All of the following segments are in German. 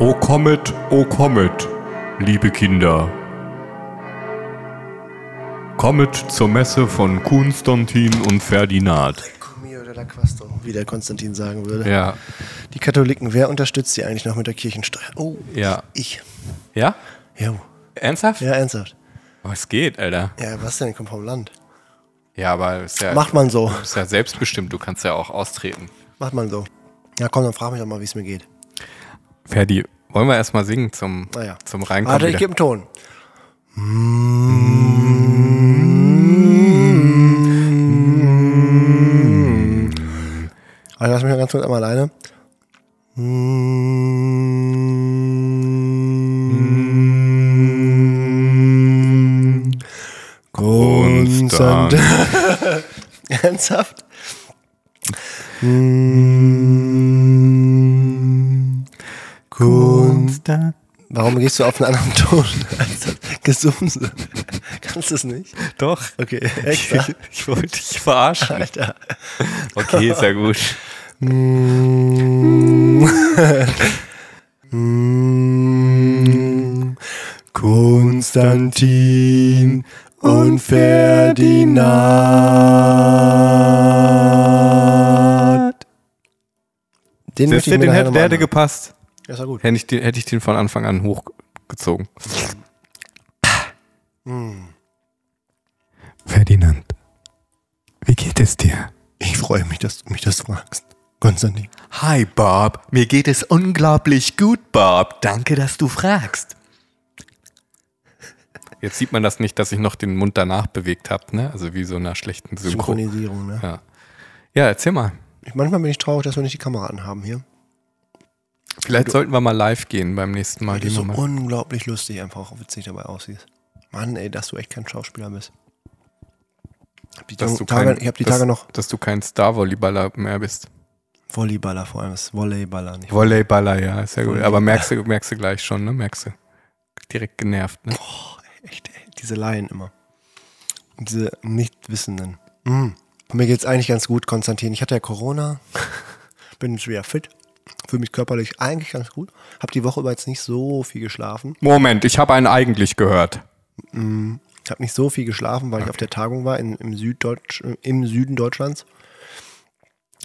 O kommet, o kommet, liebe Kinder. Kommet zur Messe von Konstantin und Ferdinand. Comio de la Quasto, wie der Konstantin sagen würde. Ja. Die Katholiken, wer unterstützt sie eigentlich noch mit der Kirchensteuer? Oh, Ja. ich. Ja? Ja, Ernsthaft? ja ernsthaft. Oh, es geht, Alter. Ja, was denn? Kommt vom Land. Ja, aber ist ja, Macht man so. ist ja selbstbestimmt. Du kannst ja auch austreten. Macht man so. Ja, komm, dann frag mich doch mal, wie es mir geht. Ferdi, wollen wir erstmal singen zum, Naja. zum Reinkommen? Warte, ich gebe einen Ton. Also lass mich mal ganz kurz einmal alleine. Konstant. Ernsthaft? Konstant. Warum gehst du auf einen anderen Ton als Gesumse? Kannst du es nicht? Doch. Okay, Ich, ich wollte dich verarschen. Alter. Okay, ist ja gut. Konstantin und Ferdinand. Den den nachher hätte, der hätte gepasst. Ja, ist ja gut. Hätte ich, den, hätte ich den von Anfang an hochgezogen. Ferdinand, wie geht es dir? Ich freue mich, dass du mich das fragst. Konstantin. Hi Bob, mir geht es unglaublich gut, Bob. Danke, dass du fragst. Jetzt sieht man das nicht, dass ich noch den Mund danach bewegt habe, ne? Also wie so einer schlechten Synchro. Synchronisierung, ne? Ja. ja, erzähl mal. Ich, manchmal bin ich traurig, dass wir nicht die Kamera anhaben hier. Vielleicht sollten wir mal live gehen beim nächsten Mal. Weil du so mal. unglaublich lustig einfach auch witzig dabei aussiehst. Mann, ey, dass du echt kein Schauspieler bist. Hab die Dass du Tage, kein- ich habe die dass, Tage noch Dass du kein Star-Volleyballer mehr bist. Volleyballer vor allem, ist Volleyballer nicht. Volleyballer, ja, ist ja gut. Aber merkst du, merkst du gleich schon, ne? Merkst du. Direkt genervt, ne? Echt, ey, diese Laien immer. Und diese Nichtwissenden. Mm. Mir geht's eigentlich ganz gut, Konstantin. Ich hatte ja Corona, bin jetzt wieder fit, fühle mich körperlich eigentlich ganz gut. Hab die Woche über jetzt nicht so viel geschlafen. Moment, ich habe einen eigentlich gehört. Ich habe nicht so viel geschlafen, weil ich auf der Tagung war in, im, Süddeutsch, äh, im Süden Deutschlands.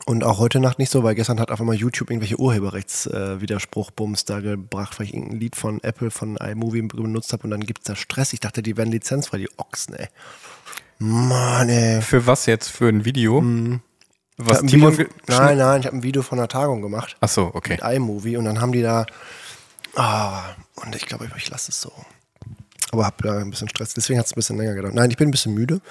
Und auch heute Nacht nicht so, weil gestern hat auf einmal YouTube irgendwelche Urheberrechtswiderspruch-Bums da gebracht, weil ich irgendein Lied von Apple, von iMovie benutzt habe und dann gibt's da Stress. Ich dachte, die werden lizenzfrei, die Ochsen, ey. Mann, ey. Für was jetzt? Für ein Video? Ich Was Timon nein, nein, ich habe ein Video von einer Tagung gemacht Ach so, okay. mit iMovie und dann haben die da. Ah, und ich glaube, ich lasse es so. Aber habe da ein bisschen Stress, deswegen hat es ein bisschen länger gedauert. Nein, ich bin ein bisschen müde,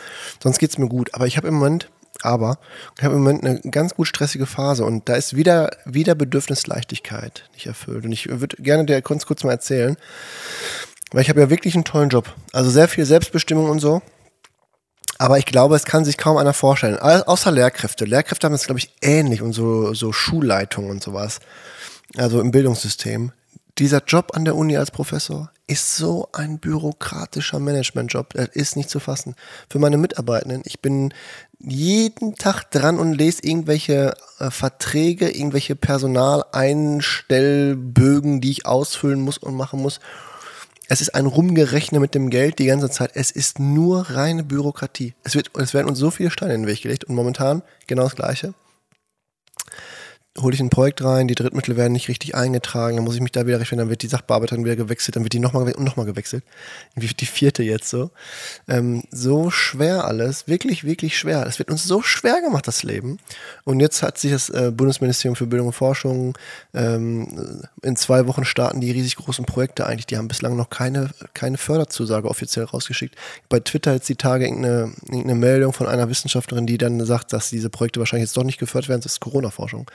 sonst geht es mir gut. Aber ich habe im Moment, aber ich habe im Moment eine ganz gut stressige Phase und da ist wieder, wieder Bedürfnis Leichtigkeit nicht erfüllt. Und ich würde gerne dir kurz, kurz mal erzählen, weil ich habe ja wirklich einen tollen Job. Also sehr viel Selbstbestimmung und so. Aber ich glaube, es kann sich kaum einer vorstellen. Au- Außer Lehrkräfte. Lehrkräfte haben es, glaube ich, ähnlich und so, so Schulleitungen und sowas. Also im Bildungssystem. Dieser Job an der Uni als Professor ist so ein bürokratischer Managementjob. Das ist nicht zu fassen. Für meine Mitarbeitenden, ich bin jeden Tag dran und lese irgendwelche äh, Verträge, irgendwelche Personaleinstellbögen, die ich ausfüllen muss und machen muss. Es ist ein Rumgerechne mit dem Geld die ganze Zeit. Es ist nur reine Bürokratie. Es, wird, es werden uns so viele Steine in den Weg gelegt und momentan genau das Gleiche. Hole ich ein Projekt rein, die Drittmittel werden nicht richtig eingetragen, dann muss ich mich da wieder richten, dann wird die Sachbearbeiterin wieder gewechselt, dann wird die nochmal und nochmal gewechselt. Wie die vierte jetzt so. Ähm, so schwer alles, wirklich, wirklich schwer. Es wird uns so schwer gemacht, das Leben. Und jetzt hat sich das äh, Bundesministerium für Bildung und Forschung ähm, in zwei Wochen starten die riesig großen Projekte eigentlich. Die haben bislang noch keine, keine Förderzusage offiziell rausgeschickt. Bei Twitter jetzt die Tage irgendeine, irgendeine Meldung von einer Wissenschaftlerin, die dann sagt, dass diese Projekte wahrscheinlich jetzt doch nicht gefördert werden. Das ist Corona-Forschung.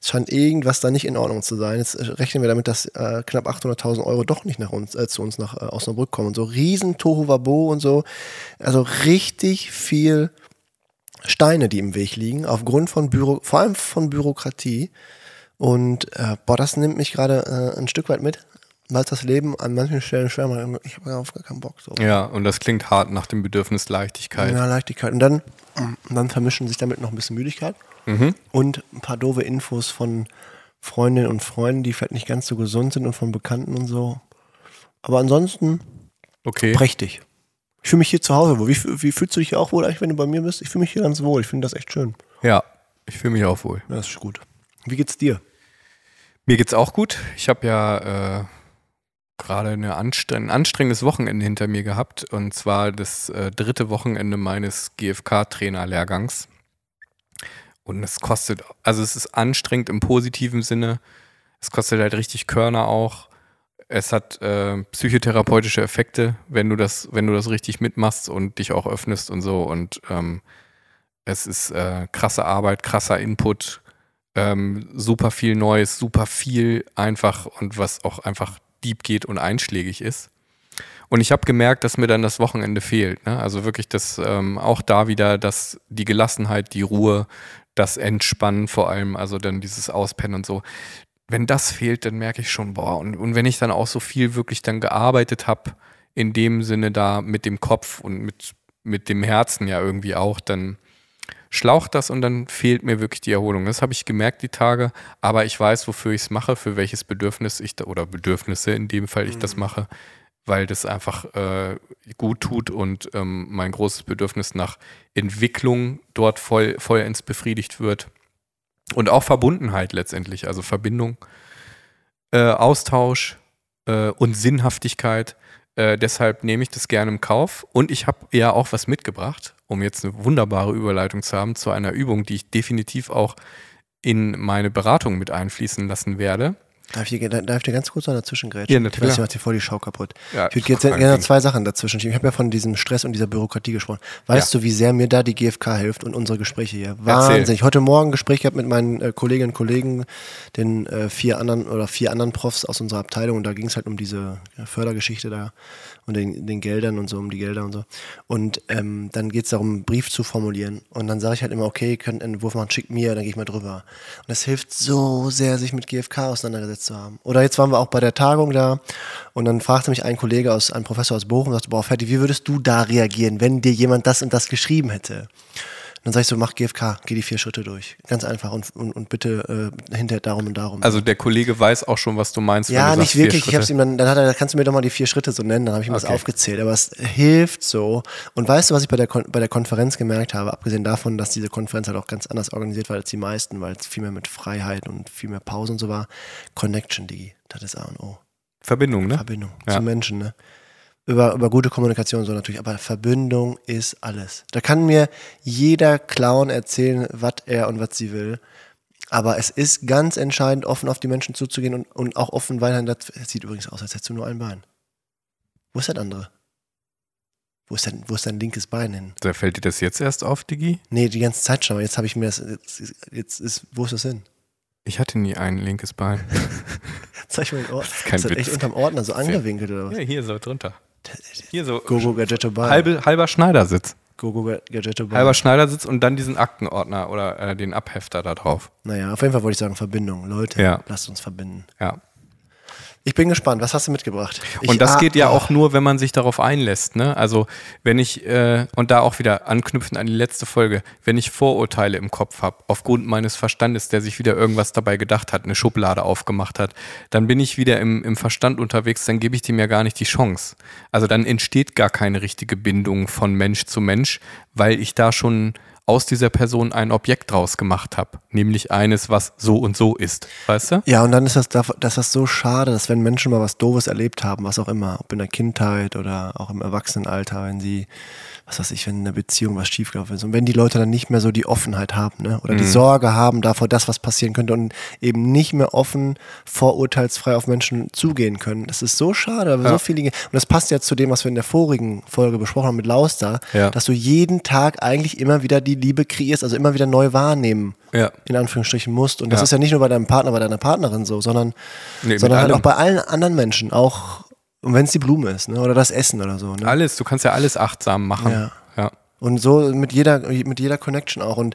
Es scheint irgendwas da nicht in Ordnung zu sein. Jetzt äh, rechnen wir damit, dass äh, knapp 800.000 Euro doch nicht nach uns, äh, zu uns nach äh, Osnabrück kommen. Und so riesen Tohuwabo und so. Also richtig viel Steine, die im Weg liegen, aufgrund von Büro, vor allem von Bürokratie. Und äh, boah, das nimmt mich gerade äh, ein Stück weit mit, weil es das Leben an manchen Stellen schwer macht. Ich habe auf gar keinen Bock. So. Ja, und das klingt hart nach dem Bedürfnis Leichtigkeit. Ja, Leichtigkeit. Und dann, und dann vermischen sich damit noch ein bisschen Müdigkeit und ein paar doofe Infos von, Freundinnen und Freunden, die vielleicht nicht ganz so gesund sind und von Bekannten und so. Aber ansonsten Okay. prächtig. Ich fühle mich hier zu Hause wohl. Wie, wie fühlst du dich auch wohl eigentlich, wenn du bei mir bist? Ich fühle mich hier ganz wohl. Ich finde das echt schön. Ja, ich fühle mich auch wohl. Das ist gut. Wie geht's dir? Mir geht's auch gut. Ich habe ja äh, gerade eine anstreng ein anstrengendes Wochenende hinter mir gehabt und zwar das äh, dritte Wochenende meines GFK-Trainer-Lehrgangs. Und es kostet, also es ist anstrengend im positiven Sinne. Es kostet halt richtig Körner auch. Es hat äh, psychotherapeutische Effekte, wenn du das, wenn du das richtig mitmachst und dich auch öffnest und so. Und ähm, es ist äh, krasse Arbeit, krasser Input, ähm, super viel Neues, super viel einfach und was auch einfach deep geht und einschlägig ist. Und ich habe gemerkt, dass mir dann das Wochenende fehlt. Ne? Also wirklich das ähm, auch da wieder, dass die Gelassenheit, die Ruhe, das Entspannen vor allem, also dann dieses Auspennen und so. Wenn das fehlt, dann merke ich schon, boah, und, und wenn ich dann auch so viel wirklich dann gearbeitet habe, in dem Sinne da mit dem Kopf und mit, mit dem Herzen ja irgendwie auch, dann schlaucht das und dann fehlt mir wirklich die Erholung. Das habe ich gemerkt die Tage, aber ich weiß, wofür ich es mache, für welches Bedürfnis ich da, oder Bedürfnisse in dem Fall ich das mache, weil das einfach äh, gut tut und ähm, mein großes Bedürfnis nach Entwicklung dort voll, vollends befriedigt wird. Und auch Verbundenheit letztendlich, also Verbindung, äh, Austausch äh, und Sinnhaftigkeit. Äh, deshalb nehme ich das gerne im Kauf. Und ich habe ja auch was mitgebracht, um jetzt eine wunderbare Überleitung zu haben zu einer Übung, die ich definitiv auch in meine Beratung mit einfließen lassen werde. Darf ich, dir- darf ich dir ganz kurz noch dazwischen grätschen? Ja, natürlich. Ich weiß, ich mach dir voll die Schau kaputt. Ja, ich würde jetzt gerne Ding. zwei Sachen dazwischen schieben. Ich habe ja von diesem Stress und dieser Bürokratie gesprochen. Weißt du, wie sehr mir da die GfK hilft und unsere Gespräche hier? Wahnsinnig. Heute Morgen ein Gespräch gehabt mit meinen äh, Kolleginnen und Kollegen, den äh, vier anderen oder vier anderen Profs aus unserer Abteilung und da ging es halt um diese ja, Fördergeschichte da und den, den Geldern und so, um die Gelder und so. Und ähm, dann geht es darum, einen Brief zu formulieren. Und dann sage ich halt immer, okay, ihr könnt einen Entwurf machen, schickt mir, dann gehe ich mal drüber. Und es hilft so sehr, sich mit GfK auseinandergesetzt zu haben. Oder jetzt waren wir auch bei der Tagung da und dann fragte mich ein Kollege aus, ein Professor aus Bochum, sagte, boah, Ferdi, wie würdest du da reagieren, wenn dir jemand das und das geschrieben hätte? Dann sag ich so, mach GfK, geh die vier Schritte durch. Ganz einfach und, und, und bitte äh, hinterher darum und darum. Also der Kollege weiß auch schon, was du meinst. wenn Ja, du nicht sagst, wirklich. Ich hab's ihm dann, dann hat er, kannst du mir doch mal die vier Schritte so nennen, dann habe ich ihm das Okay. aufgezählt. Aber es hilft so. Und weißt du, was ich bei der, Kon bei der Konferenz gemerkt habe, abgesehen davon, dass diese Konferenz halt auch ganz anders organisiert war als die meisten, weil es viel mehr mit Freiheit und viel mehr Pause und so war. Connection, Digi. Das ist A und O. Verbindung, ne? Verbindung Ja. zu Menschen, ne? Über, über gute Kommunikation so natürlich, aber Verbindung ist alles. Da kann mir jeder Clown erzählen, was er und was sie will. Aber es ist ganz entscheidend, offen auf die Menschen zuzugehen und, und auch offen weiterhin. Das es sieht übrigens aus, als hättest du nur ein Bein. Wo ist das andere? Wo ist dein, wo ist dein linkes Bein hin? Da fällt dir das jetzt erst auf, Digi? Nee, die ganze Zeit schon, aber jetzt habe ich mir das. Jetzt, jetzt ist, wo ist das hin? Ich hatte nie ein linkes Bein. Zeig mal den Ordner. kein ist das echt Witz. unterm Ordner so angewinkelt oder was? ja, hier so drunter. Hier so Gogo Gadgetto Bein. halbe, halber Schneidersitz. Gogo Gadgetto Bein. Halber Schneidersitz und dann diesen Aktenordner oder äh, den Abhefter da drauf. Naja, auf jeden Fall wollte ich sagen, Verbindung. Leute, Ja. lasst uns verbinden. Ja. Ich bin gespannt, was hast du mitgebracht? Ich, Und das ah, geht ja oh, auch nur, wenn man sich darauf einlässt. Ne? Also wenn ich, äh, und da auch wieder anknüpfen an die letzte Folge, wenn ich Vorurteile im Kopf habe, aufgrund meines Verstandes, der sich wieder irgendwas dabei gedacht hat, eine Schublade aufgemacht hat, dann bin ich wieder im, im Verstand unterwegs, dann gebe ich dem ja gar nicht die Chance. Also dann entsteht gar keine richtige Bindung von Mensch zu Mensch, weil ich da schon aus dieser Person ein Objekt draus gemacht habe. Nämlich eines, was so und so ist. Weißt du? Ja, und dann ist das, da- das ist so schade, dass wenn Menschen mal was Doofes erlebt haben, was auch immer, ob in der Kindheit oder auch im Erwachsenenalter, wenn sie, was weiß ich, wenn in einer Beziehung was schiefgelaufen ist und wenn die Leute dann nicht mehr so die Offenheit haben, ne? oder die Sorge haben davor, das, was passieren könnte und eben nicht mehr offen, vorurteilsfrei auf Menschen zugehen können. Das ist so schade, aber Ja. so viele, und das passt ja zu dem, was wir in der vorigen Folge besprochen haben mit Lauster, Ja. dass du jeden Tag eigentlich immer wieder die Liebe kreierst, also immer wieder neu wahrnehmen Ja. in Anführungsstrichen musst. Und das Ja. ist ja nicht nur bei deinem Partner, bei deiner Partnerin so, sondern, Nee, sondern halt auch bei allen anderen Menschen, auch und wenn es die Blume ist, ne? oder das Essen oder so. Ne? Alles, du kannst ja alles achtsam machen. Ja. ja. Und so mit jeder, mit jeder Connection auch. Und,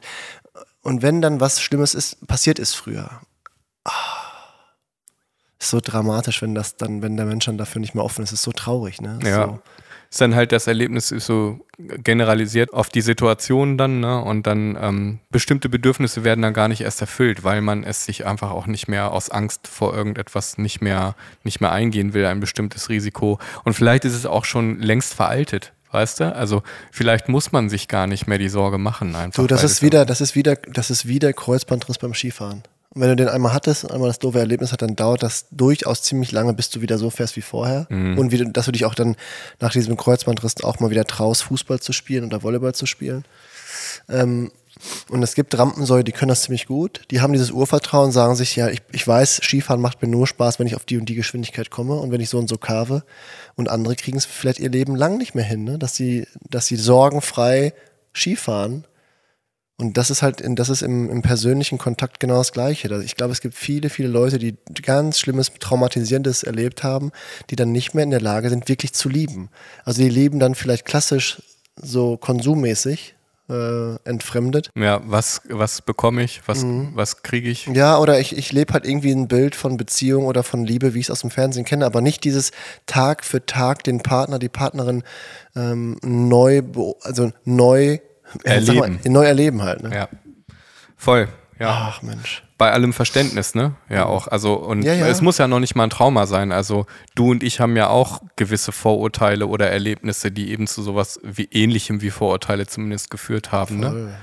und wenn dann was Schlimmes ist, passiert ist früher. Ah. Ist so dramatisch, wenn das dann, wenn der Mensch dann dafür nicht mehr offen ist, ist so traurig, ne? Ja. So, ist dann halt das Erlebnis ist so generalisiert auf die Situation dann, ne? Und dann ähm, bestimmte Bedürfnisse werden dann gar nicht erst erfüllt, weil man es sich einfach auch nicht mehr aus Angst vor irgendetwas nicht mehr, nicht mehr eingehen will, ein bestimmtes Risiko. Und vielleicht ist es auch schon längst veraltet. Weißt du? Also vielleicht muss man sich gar nicht mehr die Sorge machen. Einfach, Du, das ist wieder, das ist wieder, das ist wieder Kreuzbandriss beim Skifahren. Und wenn du den einmal hattest und einmal das doofe Erlebnis hat, dann dauert das durchaus ziemlich lange, bis du wieder so fährst wie vorher. Mhm. Und wie, dass du dich auch dann nach diesem Kreuzbandriss auch mal wieder traust, Fußball zu spielen oder Volleyball zu spielen. Ähm, und es gibt Rampensäue, die können das ziemlich gut. Die haben dieses Urvertrauen, sagen sich, ja, ich, ich weiß, Skifahren macht mir nur Spaß, wenn ich auf die und die Geschwindigkeit komme und wenn ich so und so carve. Und andere kriegen es vielleicht ihr Leben lang nicht mehr hin, ne? dass sie, dass sie sorgenfrei Skifahren. Und das ist halt, in, das ist im, im persönlichen Kontakt genau das Gleiche. Ich glaube, es gibt viele, viele Leute, die ganz Schlimmes, Traumatisierendes erlebt haben, die dann nicht mehr in der Lage sind, wirklich zu lieben. Also die leben dann vielleicht klassisch so konsummäßig äh, entfremdet. Ja, was, was bekomme ich? Was, Mhm. was kriege ich? Ja, oder ich, ich lebe halt irgendwie ein Bild von Beziehung oder von Liebe, wie ich es aus dem Fernsehen kenne, aber nicht dieses Tag für Tag den Partner, die Partnerin ähm, neu, also neu Erleben. Mal, neu erleben halt. Ne? Ja. Voll. Ja. Ach Mensch. Bei allem Verständnis, ne? Ja, auch. Also, und Ja, ja. es muss ja noch nicht mal ein Trauma sein. Also, du und ich haben ja auch gewisse Vorurteile oder Erlebnisse, die eben zu sowas wie ähnlichem wie Vorurteile zumindest geführt haben, ne? Voll.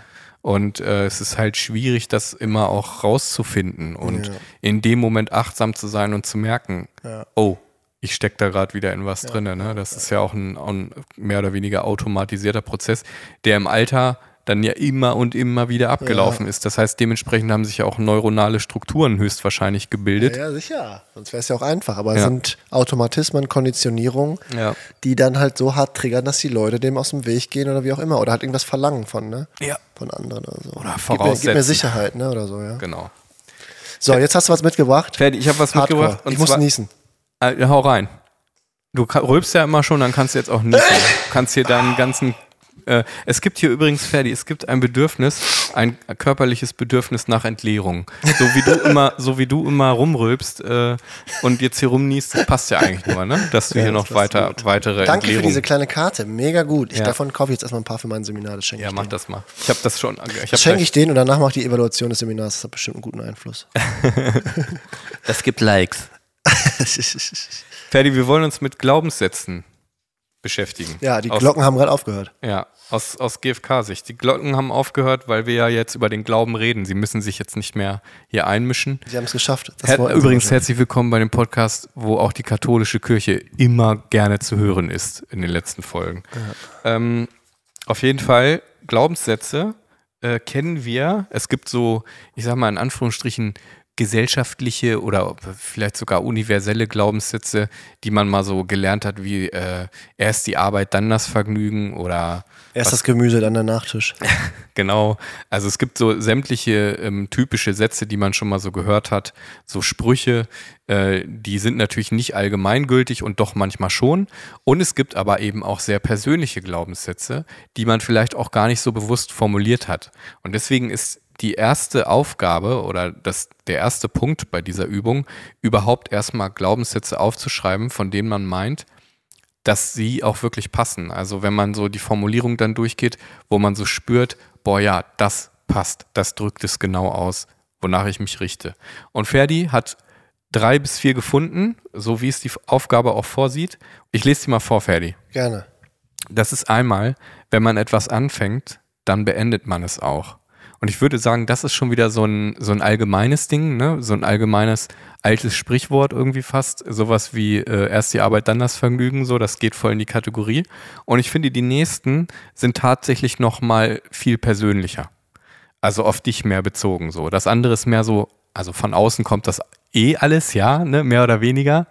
Und äh, es ist halt schwierig, das immer auch rauszufinden und Ja. in dem Moment achtsam zu sein und zu merken, oh, ich stecke da gerade wieder in was drinne. Ne? Das ist ja auch ein, ein mehr oder weniger automatisierter Prozess, der im Alter dann ja immer und immer wieder abgelaufen ist. Das heißt, dementsprechend haben sich ja auch neuronale Strukturen höchstwahrscheinlich gebildet. Ja, ja, sicher. Sonst wäre es ja auch einfach. Aber Ja. es sind Automatismen, Konditionierungen, Ja. die dann halt so hart triggern, dass die Leute dem aus dem Weg gehen oder wie auch immer. Oder halt irgendwas verlangen von, ne? Ja. Von anderen oder so. Oder Gib mir, gib voraussetzen. mir Sicherheit, ne? Oder so, ja. Genau. So, jetzt hast du was mitgebracht. Fertig, ich habe was Hardcore. mitgebracht. Ich muss zwar- niesen. Äh, hau rein. Du rülpst ja immer schon, dann kannst du jetzt auch niesen. Du kannst hier deinen ganzen. Äh, es gibt hier übrigens, Ferdi, es gibt ein Bedürfnis, ein körperliches Bedürfnis nach Entleerung. So wie du immer, so wie du immer rumrülpst äh, und jetzt hier rumniest, das passt ja eigentlich nur, ne? Dass du Ja, hier noch weiter, gut. weitere Danke für Entleerung. diese kleine Karte. Mega gut. Ich, Ja. Davon kaufe ich jetzt erstmal ein paar für mein Seminar. Das schenke ja, ich mach denen. das mal. Ich habe das schon. Ich hab Das schenke ich denen und danach mache ich die Evaluation des Seminars. Das hat bestimmt einen guten Einfluss. Das gibt Likes. Ferdi, wir wollen uns mit Glaubenssätzen beschäftigen. ja, die Aus- Glocken haben gerade aufgehört. Ja, aus, aus GfK-Sicht. Die Glocken haben aufgehört, weil wir ja jetzt über den Glauben reden. Sie müssen sich jetzt nicht mehr hier einmischen. Sie haben es geschafft. Das Her übrigens herzlich willkommen bei dem Podcast, wo auch die katholische Kirche immer gerne zu hören ist in den letzten Folgen. Ähm, auf jeden Fall, Glaubenssätze äh, kennen wir. Es gibt so, ich sag mal in Anführungsstrichen, gesellschaftliche oder vielleicht sogar universelle Glaubenssätze, die man mal so gelernt hat, wie äh, erst die Arbeit, dann das Vergnügen oder Erst das Gemüse, dann der Nachtisch. Genau. Also es gibt so sämtliche ähm, typische Sätze, die man schon mal so gehört hat, so Sprüche, äh, die sind natürlich nicht allgemeingültig und doch manchmal schon. Und es gibt aber eben auch sehr persönliche Glaubenssätze, die man vielleicht auch gar nicht so bewusst formuliert hat. Und deswegen ist die erste Aufgabe oder das, der erste Punkt bei dieser Übung, überhaupt erstmal Glaubenssätze aufzuschreiben, von denen man meint, dass sie auch wirklich passen. Also wenn man so die Formulierung dann durchgeht, wo man so spürt, boah ja, das passt, das drückt es genau aus, wonach ich mich richte. Und Ferdi hat drei bis vier gefunden, so wie es die Aufgabe auch vorsieht. Ich lese die mal vor, Ferdi. Gerne. Das ist einmal, wenn man etwas anfängt, dann beendet man es auch. Und ich würde sagen, das ist schon wieder so ein, so ein allgemeines Ding, ne? so ein allgemeines altes Sprichwort irgendwie fast. Sowas wie äh, erst die Arbeit, dann das Vergnügen, so, das geht voll in die Kategorie. Und ich finde, die nächsten sind tatsächlich noch mal viel persönlicher. Also auf dich mehr bezogen, so. Das andere ist mehr so, also von außen kommt das eh alles, ja, ne? mehr oder weniger.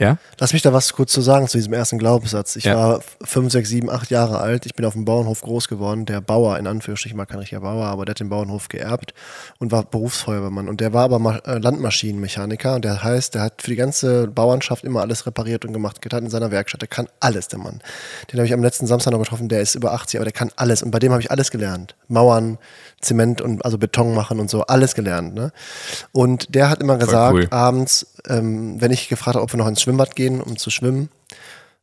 Ja? Lass mich da was kurz zu sagen zu diesem ersten Glaubenssatz. Ich Ja. war fünf, sechs, sieben, acht Jahre alt. Ich bin auf dem Bauernhof groß geworden. Der Bauer, in Anführungsstrichen, war kein richtiger Bauer, aber der hat den Bauernhof geerbt und war Berufsfeuerwehrmann. Und der war aber äh, Landmaschinenmechaniker. Und der heißt, der hat für die ganze Bauernschaft immer alles repariert und gemacht, getan in seiner Werkstatt. Der kann alles, der Mann. Den habe ich am letzten Samstag noch getroffen. Der ist über 80, aber der kann alles. Und bei dem habe ich alles gelernt. Mauern, Zement und also Beton machen und so, alles gelernt. Ne? Und der hat immer gesagt, cool. abends, ähm, wenn ich gefragt habe, ob wir noch ins Schwimmbad gehen, um zu schwimmen,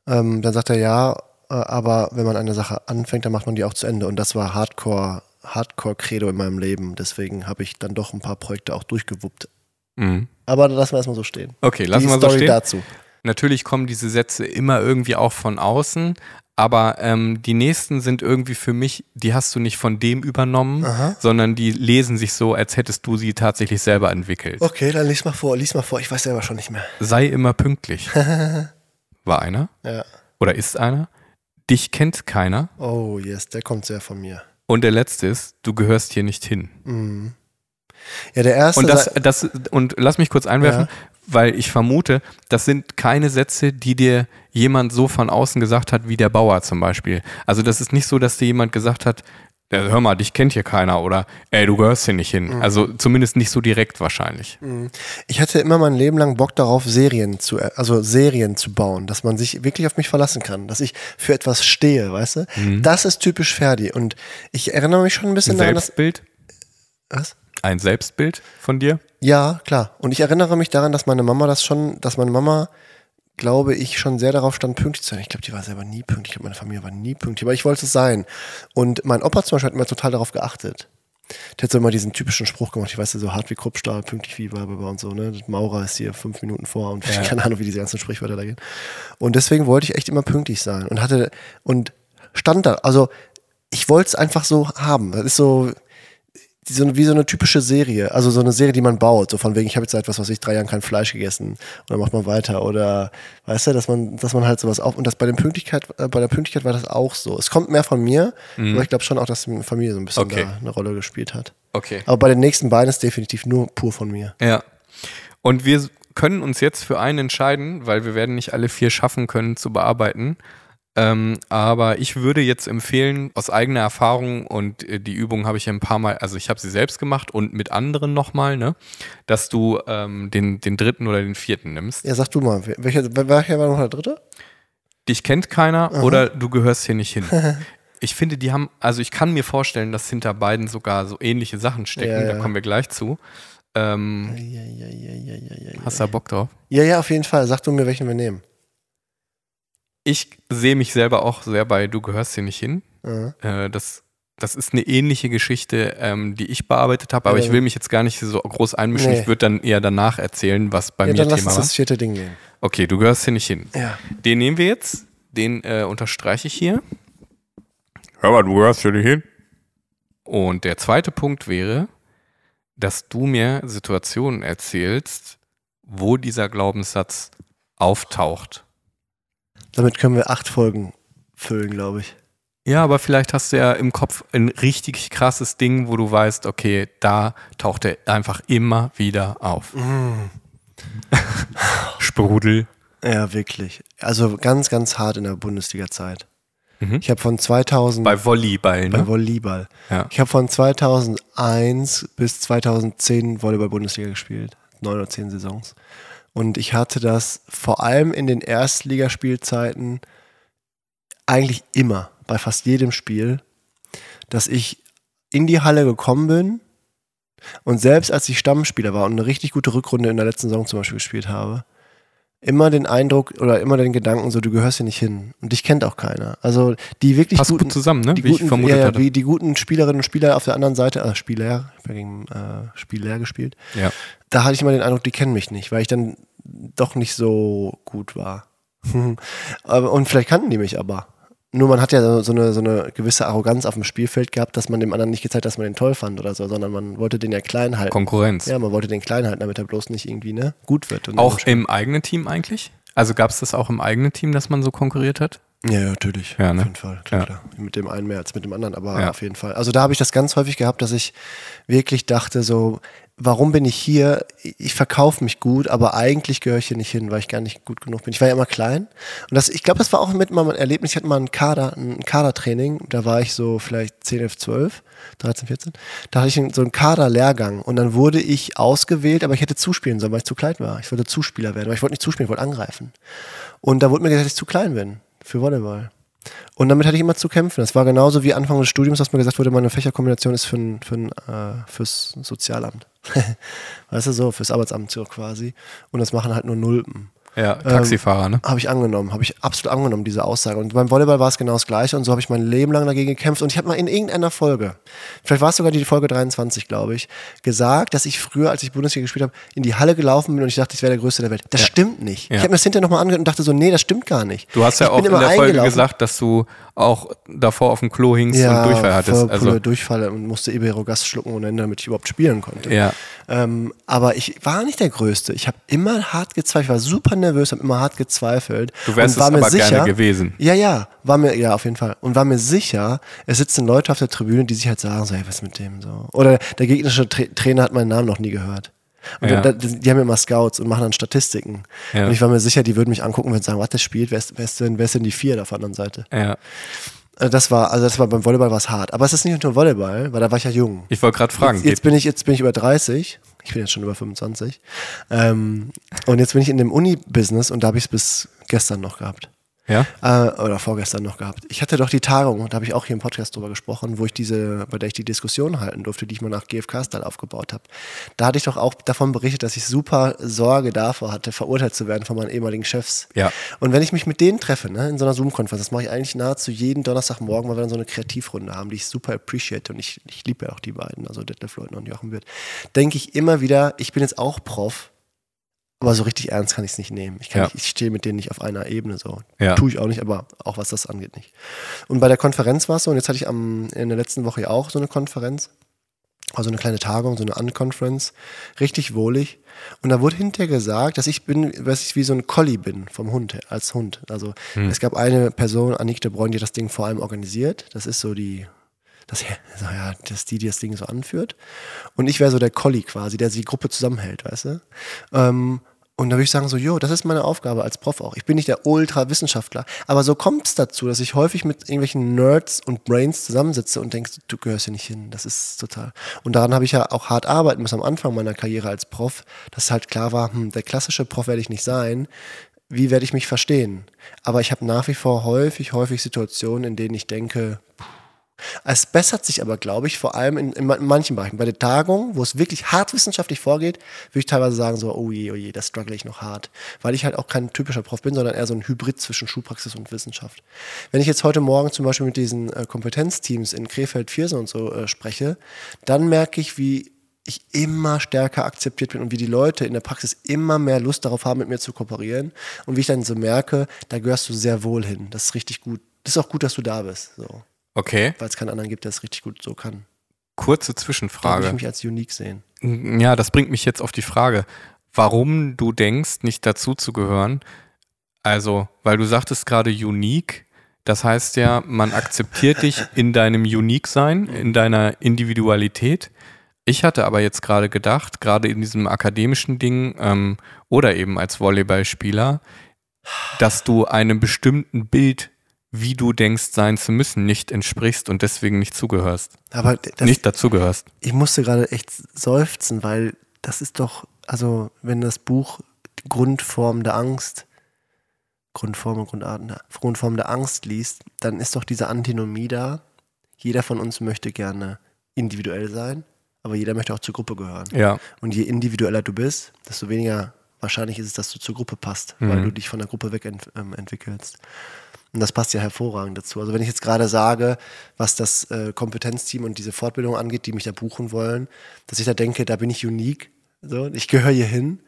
ähm, dann sagt er ja, äh, aber wenn man eine Sache anfängt, dann macht man die auch zu Ende. Und das war Hardcore, Hardcore-Credo in meinem Leben. Deswegen habe ich dann doch ein paar Projekte auch durchgewuppt. Mhm. Aber lassen wir erstmal so stehen. Okay, lassen wir so Story stehen. dazu. Natürlich kommen diese Sätze immer irgendwie auch von außen, aber ähm, die nächsten sind irgendwie für mich, die hast du nicht von dem übernommen, Aha. sondern die lesen sich so, als hättest du sie tatsächlich selber entwickelt. Okay, dann lies mal vor, lies mal vor. Ich weiß selber schon nicht mehr. Sei immer pünktlich. War einer Ja. oder ist einer? Dich kennt keiner. Oh, yes, der kommt sehr von mir. Und der letzte ist, du gehörst hier nicht hin. Mhm. Ja, der erste. Und das, das, und lass mich kurz einwerfen, Ja. weil ich vermute, das sind keine Sätze, die dir jemand so von außen gesagt hat, wie der Bauer zum Beispiel. Also das ist nicht so, dass dir jemand gesagt hat, "Ja, hör mal, dich kennt hier keiner oder ey, du gehörst hier nicht hin. Also zumindest nicht so direkt wahrscheinlich. Ich hatte immer mein Leben lang Bock darauf, Serien zu, also Serien zu bauen, dass man sich wirklich auf mich verlassen kann, dass ich für etwas stehe, weißt du? Das ist typisch Ferdi. Und ich erinnere mich schon ein bisschen Ein daran, dass. Selbstbild? Was? Ein Selbstbild von dir? Ja, klar. Und ich erinnere mich daran, dass meine Mama das schon, dass meine Mama, glaube ich, schon sehr darauf stand, pünktlich zu sein. Ich glaube, die war selber nie pünktlich. Ich glaube, meine Familie war nie pünktlich, aber ich wollte es sein. Und mein Opa zum Beispiel hat immer total darauf geachtet. Der hat so immer diesen typischen Spruch gemacht, ich weiß ja, so hart wie Kruppstahl, pünktlich wie Barber und so, ne? Das Maurer ist hier fünf Minuten vor und Ja. keine Ahnung, wie diese ganzen Sprichwörter da gehen. Und deswegen wollte ich echt immer pünktlich sein und hatte, und stand da, also ich wollte es einfach so haben. Das ist so, die so, wie so eine typische Serie, also so eine Serie, die man baut, so von wegen, ich habe jetzt seit was weiß ich, drei Jahren kein Fleisch gegessen und dann macht man weiter oder weißt du, dass man, dass man halt sowas auf und das bei der Pünktlichkeit, äh, bei der Pünktlichkeit war das auch so. Es kommt mehr von mir, aber ich glaube schon auch, dass die Familie so ein bisschen Mhm. Okay. da eine Rolle gespielt hat. Okay. Aber bei den nächsten beiden ist definitiv nur pur von mir. Ja. Und wir können uns jetzt für einen entscheiden, weil wir werden nicht alle vier schaffen können zu bearbeiten. Ähm, aber ich würde jetzt empfehlen, aus eigener Erfahrung und äh, die Übung habe ich ja ein paar Mal, also ich habe sie selbst gemacht und mit anderen nochmal, ne, dass du ähm, den, den dritten oder den vierten nimmst. Ja, sag du mal, welcher, welcher war noch der dritte? Dich kennt keiner oder du gehörst hier nicht hin. Ich finde, die haben, also ich kann mir vorstellen, dass hinter beiden sogar so ähnliche Sachen stecken, Ja, da ja. kommen wir gleich zu. Ähm, ja. hast du da Bock drauf? ja, ja, auf jeden Fall. Sag du mir, welchen wir nehmen. Ich sehe mich selber auch sehr bei Du gehörst hier nicht hin. Ja. Äh, das, das ist eine ähnliche Geschichte, ähm, die ich bearbeitet habe, aber Ja. ich will mich jetzt gar nicht so groß einmischen. Nee. Ich würde dann eher danach erzählen, was bei ja, mir dann lass Thema uns war. das vierte Ding nehmen. Okay, du gehörst hier nicht hin. Ja. Den nehmen wir jetzt. Den äh, unterstreiche ich hier. Hör mal, du gehörst hier nicht hin. Und der zweite Punkt wäre, dass du mir Situationen erzählst, wo dieser Glaubenssatz auftaucht. Damit können wir acht Folgen füllen, glaube ich. Ja, aber vielleicht hast du ja im Kopf ein richtig krasses Ding, wo du weißt, okay, da taucht er einfach immer wieder auf. Sprudel. Ja, wirklich. Also ganz, ganz hart in der Bundesliga-Zeit. Mhm. Ich habe von 2000 Bei Volleyball, bei ne? Volleyball. Ja. Ich habe von 2001 bis 2010 Volleyball-Bundesliga gespielt. Neun oder zehn Saisons. Und ich hatte das vor allem in den Erstligaspielzeiten eigentlich immer, bei fast jedem Spiel, dass ich in die Halle gekommen bin und selbst als ich Stammspieler war und eine richtig gute Rückrunde in der letzten Saison zum Beispiel gespielt habe, immer den Eindruck oder immer den Gedanken, so du gehörst hier nicht hin. Und dich kennt auch keiner. Also die wirklich Passt guten, gut zusammen, ne? die Wie ich guten, vermutet ja, wie die guten Spielerinnen und Spieler auf der anderen Seite, äh, Spieler, ich habe ja gegen äh, Spieler gespielt, Ja. da hatte ich immer den Eindruck, die kennen mich nicht, weil ich dann doch nicht so gut war. und vielleicht kannten die mich aber. Nur man hat ja so- eine, so eine gewisse Arroganz auf dem Spielfeld gehabt, dass man dem anderen nicht gezeigt hat, dass man den toll fand oder so, sondern man wollte den ja klein halten. Konkurrenz. Ja, man wollte den klein halten, damit er bloß nicht irgendwie ne, gut wird. Und Auch im eigenen Team eigentlich? Also gab es das auch im eigenen Team, dass man so konkurriert hat? Ja, ja, natürlich. Ja, ne? Auf jeden Fall. Klar, Ja. klar. Mit dem einen mehr als mit dem anderen, aber Ja. auf jeden Fall. Also da habe ich das ganz häufig gehabt, dass ich wirklich dachte, so, warum bin ich hier? Ich verkaufe mich gut, aber eigentlich gehöre ich hier nicht hin, weil ich gar nicht gut genug bin. Ich war ja immer klein. Und das, ich glaube, das war auch mit mal ein Erlebnis. Ich hatte mal ein Kader, ein Kadertraining, da war ich so vielleicht 10, 11, 12, 13, 14. Da hatte ich so einen Kaderlehrgang und dann wurde ich ausgewählt, aber ich hätte zuspielen sollen, weil ich zu klein war. Ich wollte Zuspieler werden, aber ich wollte nicht zuspielen, ich wollte angreifen. Und da wurde mir gesagt, dass ich zu klein bin für Volleyball. Und damit hatte ich immer zu kämpfen. Das war genauso wie Anfang des Studiums, dass mir gesagt wurde, meine Fächerkombination ist für ein, für ein, äh, fürs Sozialamt. weißt du, so, fürs Arbeitsamt so quasi. Und das machen halt nur Nulpen. Ja, Taxifahrer, ne? Habe ich angenommen, habe ich absolut angenommen, diese Aussage. Und beim Volleyball war es genau das Gleiche und so habe ich mein Leben lang dagegen gekämpft. Und ich habe mal in irgendeiner Folge, vielleicht war es sogar die Folge 23, glaube ich, gesagt, dass ich früher, als ich Bundesliga gespielt habe, in die Halle gelaufen bin und ich dachte, ich wäre der Größte der Welt. Das Ja. stimmt nicht. Ja. Ich habe mir das hinterher nochmal angehört und dachte so, nee, das stimmt gar nicht. Du hast ja ich auch in der Folge gesagt, dass du auch davor auf dem Klo hingst ja, und Durchfall hattest. voll Also, Durchfall und musste Iberogast schlucken ohne Ende, damit ich überhaupt spielen konnte. ja. Ähm, aber ich war nicht der Größte. Ich habe immer hart gezweifelt. Ich war super nervös, habe immer hart gezweifelt. Du wärst und war es mir aber sicher, gerne gewesen. Ja, ja, war mir, ja, auf jeden Fall. Und war mir sicher, es sitzen Leute auf der Tribüne, die sich halt sagen, so, hey, was ist mit dem so? Oder der gegnerische Tra Trainer hat meinen Namen noch nie gehört. Und Ja. da, die haben ja immer Scouts und machen dann Statistiken. Ja. Und ich war mir sicher, die würden mich angucken und sagen, was der spielt, wer ist, wer, ist denn, wer ist denn die vier auf der anderen Seite? ja. Also das war, also das war beim Volleyball war es hart. Aber es ist nicht nur Volleyball, weil da war ich ja jung. Ich wollte gerade fragen. Jetzt, jetzt, bin ich, jetzt bin ich über 30. Ich bin jetzt schon über 25. Ähm, und jetzt bin ich in dem Uni-Business und da habe ich es bis gestern noch gehabt. Ja? Äh, oder vorgestern noch gehabt. Ich hatte doch die Tagung, und da habe ich auch hier im Podcast drüber gesprochen, wo ich diese, bei der ich die Diskussion halten durfte, die ich mal nach GFK-Style aufgebaut habe. Da hatte ich doch auch davon berichtet, dass ich super Sorge davor hatte, verurteilt zu werden von meinen ehemaligen Chefs. Ja. Und wenn ich mich mit denen treffe, ne, in so einer Zoom-Konferenz, das mache ich eigentlich nahezu jeden Donnerstagmorgen, weil wir dann so eine Kreativrunde haben, die ich super appreciate und ich, ich liebe ja auch die beiden, also Detlef Leutner und Jochen Wirth, denke ich immer wieder, ich bin jetzt auch Prof, aber so richtig ernst kann ich es nicht nehmen. Ich, Ja. nicht, ich stehe mit denen nicht auf einer Ebene so. Ja. Tue ich auch nicht, aber auch was das angeht nicht. Und bei der Konferenz war es so, und jetzt hatte ich am, in der letzten Woche ja auch so eine Konferenz, also eine kleine Tagung, so eine Unconference, richtig wohlig. Und da wurde hinterher gesagt, dass ich bin, dass ich wie so ein Collie bin vom Hund, als Hund. Also es gab eine Person, Annick de Bruyne, die das Ding vor allem organisiert. Das ist so die, das, ja, das ist die, die das Ding so anführt. Und ich wäre so der Collie quasi, der die Gruppe zusammenhält, weißt du? Ähm, und da würde ich sagen, so, jo, das ist meine Aufgabe als Prof auch. Ich bin nicht der Ultra-Wissenschaftler. Aber so kommt es dazu, dass ich häufig mit irgendwelchen Nerds und Brains zusammensitze und denke, du gehörst hier nicht hin. Das ist total. Und daran habe ich ja auch hart arbeiten müssen am Anfang meiner Karriere als Prof, dass halt klar war, hm, der klassische Prof werde ich nicht sein. Wie werde ich mich verstehen? Aber ich habe nach wie vor häufig, häufig Situationen, in denen ich denke, es bessert sich aber, glaube ich, vor allem in, in, ma- in manchen Bereichen. Bei der Tagung, wo es wirklich hart wissenschaftlich vorgeht, würde ich teilweise sagen, so, oh je, oh je, da struggle ich noch hart. Weil ich halt auch kein typischer Prof bin, sondern eher so ein Hybrid zwischen Schulpraxis und Wissenschaft. Wenn ich jetzt heute Morgen zum Beispiel mit diesen äh, Kompetenzteams in Krefeld, Viersen und so äh, spreche, dann merke ich, wie ich immer stärker akzeptiert bin und wie die Leute in der Praxis immer mehr Lust darauf haben, mit mir zu kooperieren. Und wie ich dann so merke, da gehörst du sehr wohl hin. Das ist richtig gut. Das ist auch gut, dass du da bist. So Okay. weil es keinen anderen gibt, der es richtig gut so kann. Kurze Da würde ich Zwischenfrage. mich als unique sehen. Ja, das bringt mich jetzt auf die Frage, warum du denkst, nicht dazu zu gehören. Also, weil du sagtest gerade unique. Das heißt ja, man akzeptiert dich in deinem Unique-Sein, in deiner Individualität. Ich hatte aber jetzt gerade gedacht, gerade in diesem akademischen Ding ähm, oder eben als Volleyballspieler, dass du einem bestimmten Bild, wie du denkst, sein zu müssen, nicht entsprichst und deswegen nicht zugehörst. Aber das, nicht dazugehörst. ich musste gerade echt seufzen, weil das ist doch, also wenn das Buch die Grundform der Angst, Grundform und Grundarten, der- Grundform der Angst liest, dann ist doch diese Antinomie da. Jeder von uns möchte gerne individuell sein, aber jeder möchte auch zur Gruppe gehören. Ja, Und je individueller du bist, desto weniger wahrscheinlich ist es, dass du zur Gruppe passt, weil Mhm. du dich von der Gruppe weg ent ähm, entwickelst. Und das passt ja hervorragend dazu. Also wenn ich jetzt gerade sage, was das äh, Kompetenzteam und diese Fortbildung angeht, die mich da buchen wollen, dass ich da denke, da bin ich unique, so, ich gehöre hier hin,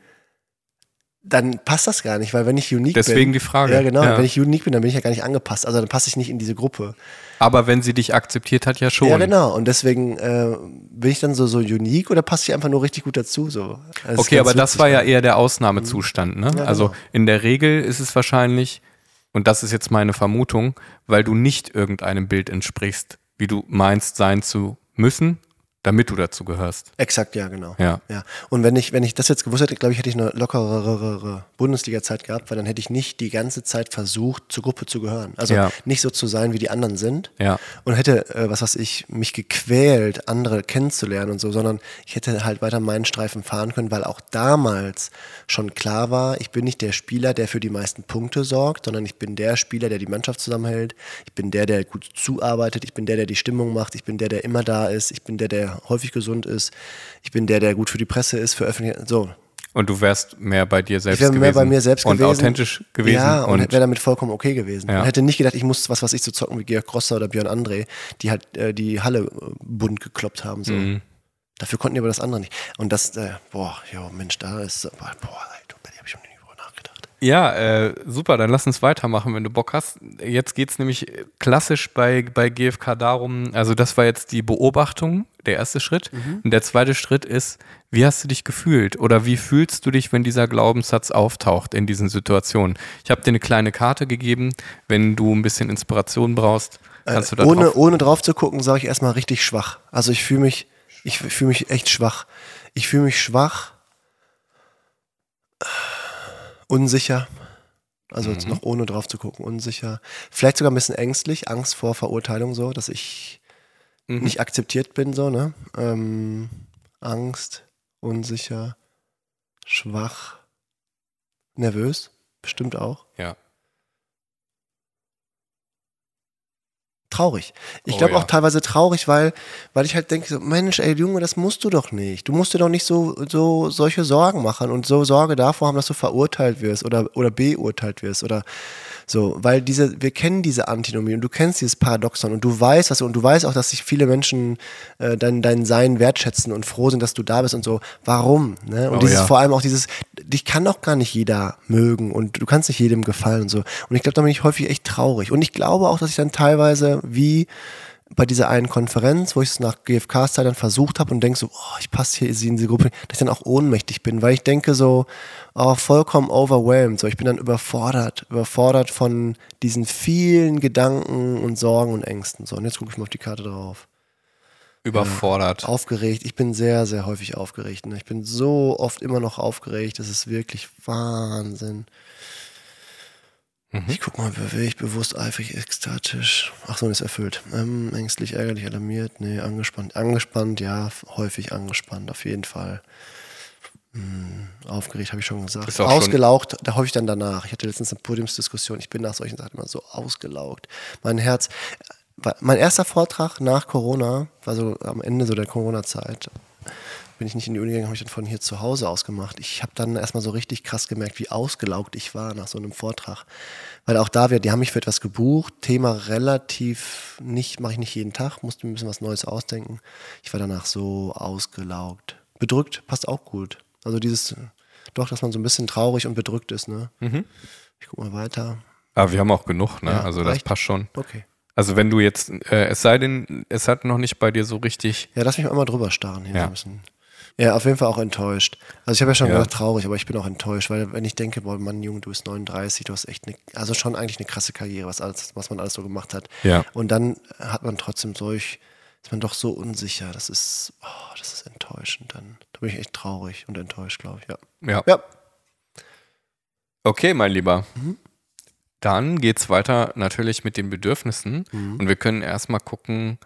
dann passt das gar nicht, weil wenn ich unique bin. Deswegen die Frage. Ja, genau. Ja. Wenn ich unique bin, dann bin ich ja gar nicht angepasst. Also dann passe ich nicht in diese Gruppe. aber wenn sie dich akzeptiert hat, ja schon. Ja, genau. Und deswegen äh, bin ich dann so, so unique oder passe ich einfach nur richtig gut dazu? So. Also es ist Okay, aber das war ja eher der Ausnahmezustand. Ne? Ja, Also genau. in der Regel ist es wahrscheinlich, und das ist jetzt meine Vermutung, weil du nicht irgendeinem Bild entsprichst, wie du meinst sein zu müssen, damit du dazu gehörst. Exakt, ja, genau. Ja. Ja. Und wenn ich, wenn ich das jetzt gewusst hätte, glaube ich, hätte ich eine lockerere Bundesliga-Zeit gehabt, weil dann hätte ich nicht die ganze Zeit versucht, zur Gruppe zu gehören. Also Ja. nicht so zu sein, wie die anderen sind. Ja. Und hätte, äh, was weiß ich, mich gequält, andere kennenzulernen und so, sondern ich hätte halt weiter meinen Streifen fahren können, weil auch damals schon klar war, ich bin nicht der Spieler, der für die meisten Punkte sorgt, sondern ich bin der Spieler, der die Mannschaft zusammenhält. Ich bin der, der gut zuarbeitet. Ich bin der, der die Stimmung macht. Ich bin der, der immer da ist. Ich bin der, der häufig gesund ist. Ich bin der, der gut für die Presse ist, für Öffentlichkeit. So. Und du wärst mehr bei dir selbst Ich wäre gewesen. mehr bei mir selbst und gewesen. authentisch gewesen. Ja, und, und wäre damit vollkommen okay gewesen. Ja. Und hätte nicht gedacht, ich muss was, was ich so zocken wie Georg Grosser oder Björn André, die halt äh, die Halle äh, bunt gekloppt haben. So. Mhm. Dafür konnten die aber das andere nicht. Und das, äh, boah, jo, Mensch, da ist, boah, boah ey, da habe ich schon nie drüber nachgedacht. Ja, äh, super, dann lass uns weitermachen, wenn du Bock hast. Jetzt geht es nämlich klassisch bei, bei GFK darum, also das war jetzt die Beobachtung, der erste Schritt. Mhm. Und der zweite Schritt ist, wie hast du dich gefühlt oder wie fühlst du dich, wenn dieser Glaubenssatz auftaucht in diesen Situationen? Ich habe dir eine kleine Karte gegeben, wenn du ein bisschen Inspiration braust, kannst du da Äh, ohne, drauf. ohne drauf zu gucken, sage ich erstmal richtig schwach. Also ich fühle mich, ich fühle mich echt schwach. Ich fühle mich schwach, äh, unsicher. Also jetzt noch ohne drauf zu gucken, unsicher. Vielleicht sogar ein bisschen ängstlich, Angst vor Verurteilung so, dass ich Mhm. nicht akzeptiert bin, so, ne? Ähm, Angst, unsicher, schwach, nervös, bestimmt auch. Ja. Traurig. Ich Oh glaube ja. auch teilweise traurig, weil, weil ich halt denke, so, Mensch, ey Junge, das musst du doch nicht. Du musst dir doch nicht so, so solche Sorgen machen und so Sorge davor haben, dass du verurteilt wirst oder, oder beurteilt wirst oder so, weil diese, wir kennen diese Antinomie und du kennst dieses Paradoxon und du weißt, dass, und du weißt auch, dass sich viele Menschen äh, dein, dein Sein wertschätzen und froh sind, dass du da bist und so. Warum? Ne? Und Oh dieses, ja. vor allem auch dieses, dich kann doch gar nicht jeder mögen und du kannst nicht jedem gefallen und so. Und ich glaube, da bin ich häufig echt traurig. Und ich glaube auch, dass ich dann teilweise wie bei dieser einen Konferenz, wo ich es nach GFK-Zeit dann versucht habe und denke so, oh, ich passe hier in diese Gruppe, dass ich dann auch ohnmächtig bin, weil ich denke so, oh, vollkommen overwhelmed, so ich bin dann überfordert, überfordert von diesen vielen Gedanken und Sorgen und Ängsten. So, und jetzt gucke ich mal auf die Karte drauf. Überfordert. Aufgeregt, ich bin sehr, sehr häufig aufgeregt. Ne? Ich bin so oft immer noch aufgeregt, das ist wirklich Wahnsinn. Ich guck mal, bewegt, bewusst, eifrig, ekstatisch. Ach so, ist erfüllt. Ähm, ängstlich, ärgerlich, alarmiert, nee, angespannt. Angespannt, ja, häufig angespannt, auf jeden Fall. Hm, aufgeregt, habe ich schon gesagt. Auch schon- Ausgelaugt, da häufig dann danach. Ich hatte letztens eine Podiumsdiskussion, ich bin nach solchen Sachen immer so ausgelaugt. Mein Herz, mein erster Vortrag nach Corona, war so am Ende so der Corona-Zeit, bin ich nicht in die Uni gegangen, habe ich dann von hier zu Hause aus gemacht. Ich habe dann erstmal so richtig krass gemerkt, wie ausgelaugt ich war nach so einem Vortrag. Weil auch da, wir, die haben mich für etwas gebucht, Thema relativ nicht, mache ich nicht jeden Tag, musste mir ein bisschen was Neues ausdenken. Ich war danach so ausgelaugt. Bedrückt, passt auch gut. Also dieses, doch, dass man so ein bisschen traurig und bedrückt ist, ne? Ich guck mal weiter. Aber wir haben auch genug, ne? Ja, also das reicht. passt schon. Okay. Also wenn du jetzt, äh, es sei denn, es hat noch nicht bei dir so richtig. Ja, lass mich mal drüber starren. Hier Ja. so ein bisschen. Ja, auf jeden Fall auch enttäuscht. Also ich habe ja schon Ja. gesagt traurig, aber ich bin auch enttäuscht, weil wenn ich denke, boah, Mann, Junge, du bist 39, du hast echt eine, also schon eigentlich eine krasse Karriere, was alles, was man alles so gemacht hat. Ja. Und dann hat man trotzdem solch, ist man doch so unsicher. Das ist, oh, das ist enttäuschend. Dann, da bin ich echt traurig und enttäuscht, glaube ich. Ja. Ja. Ja. Okay, mein Lieber. Mhm. Dann geht's weiter natürlich mit den Bedürfnissen. Mhm. Und wir können erstmal gucken,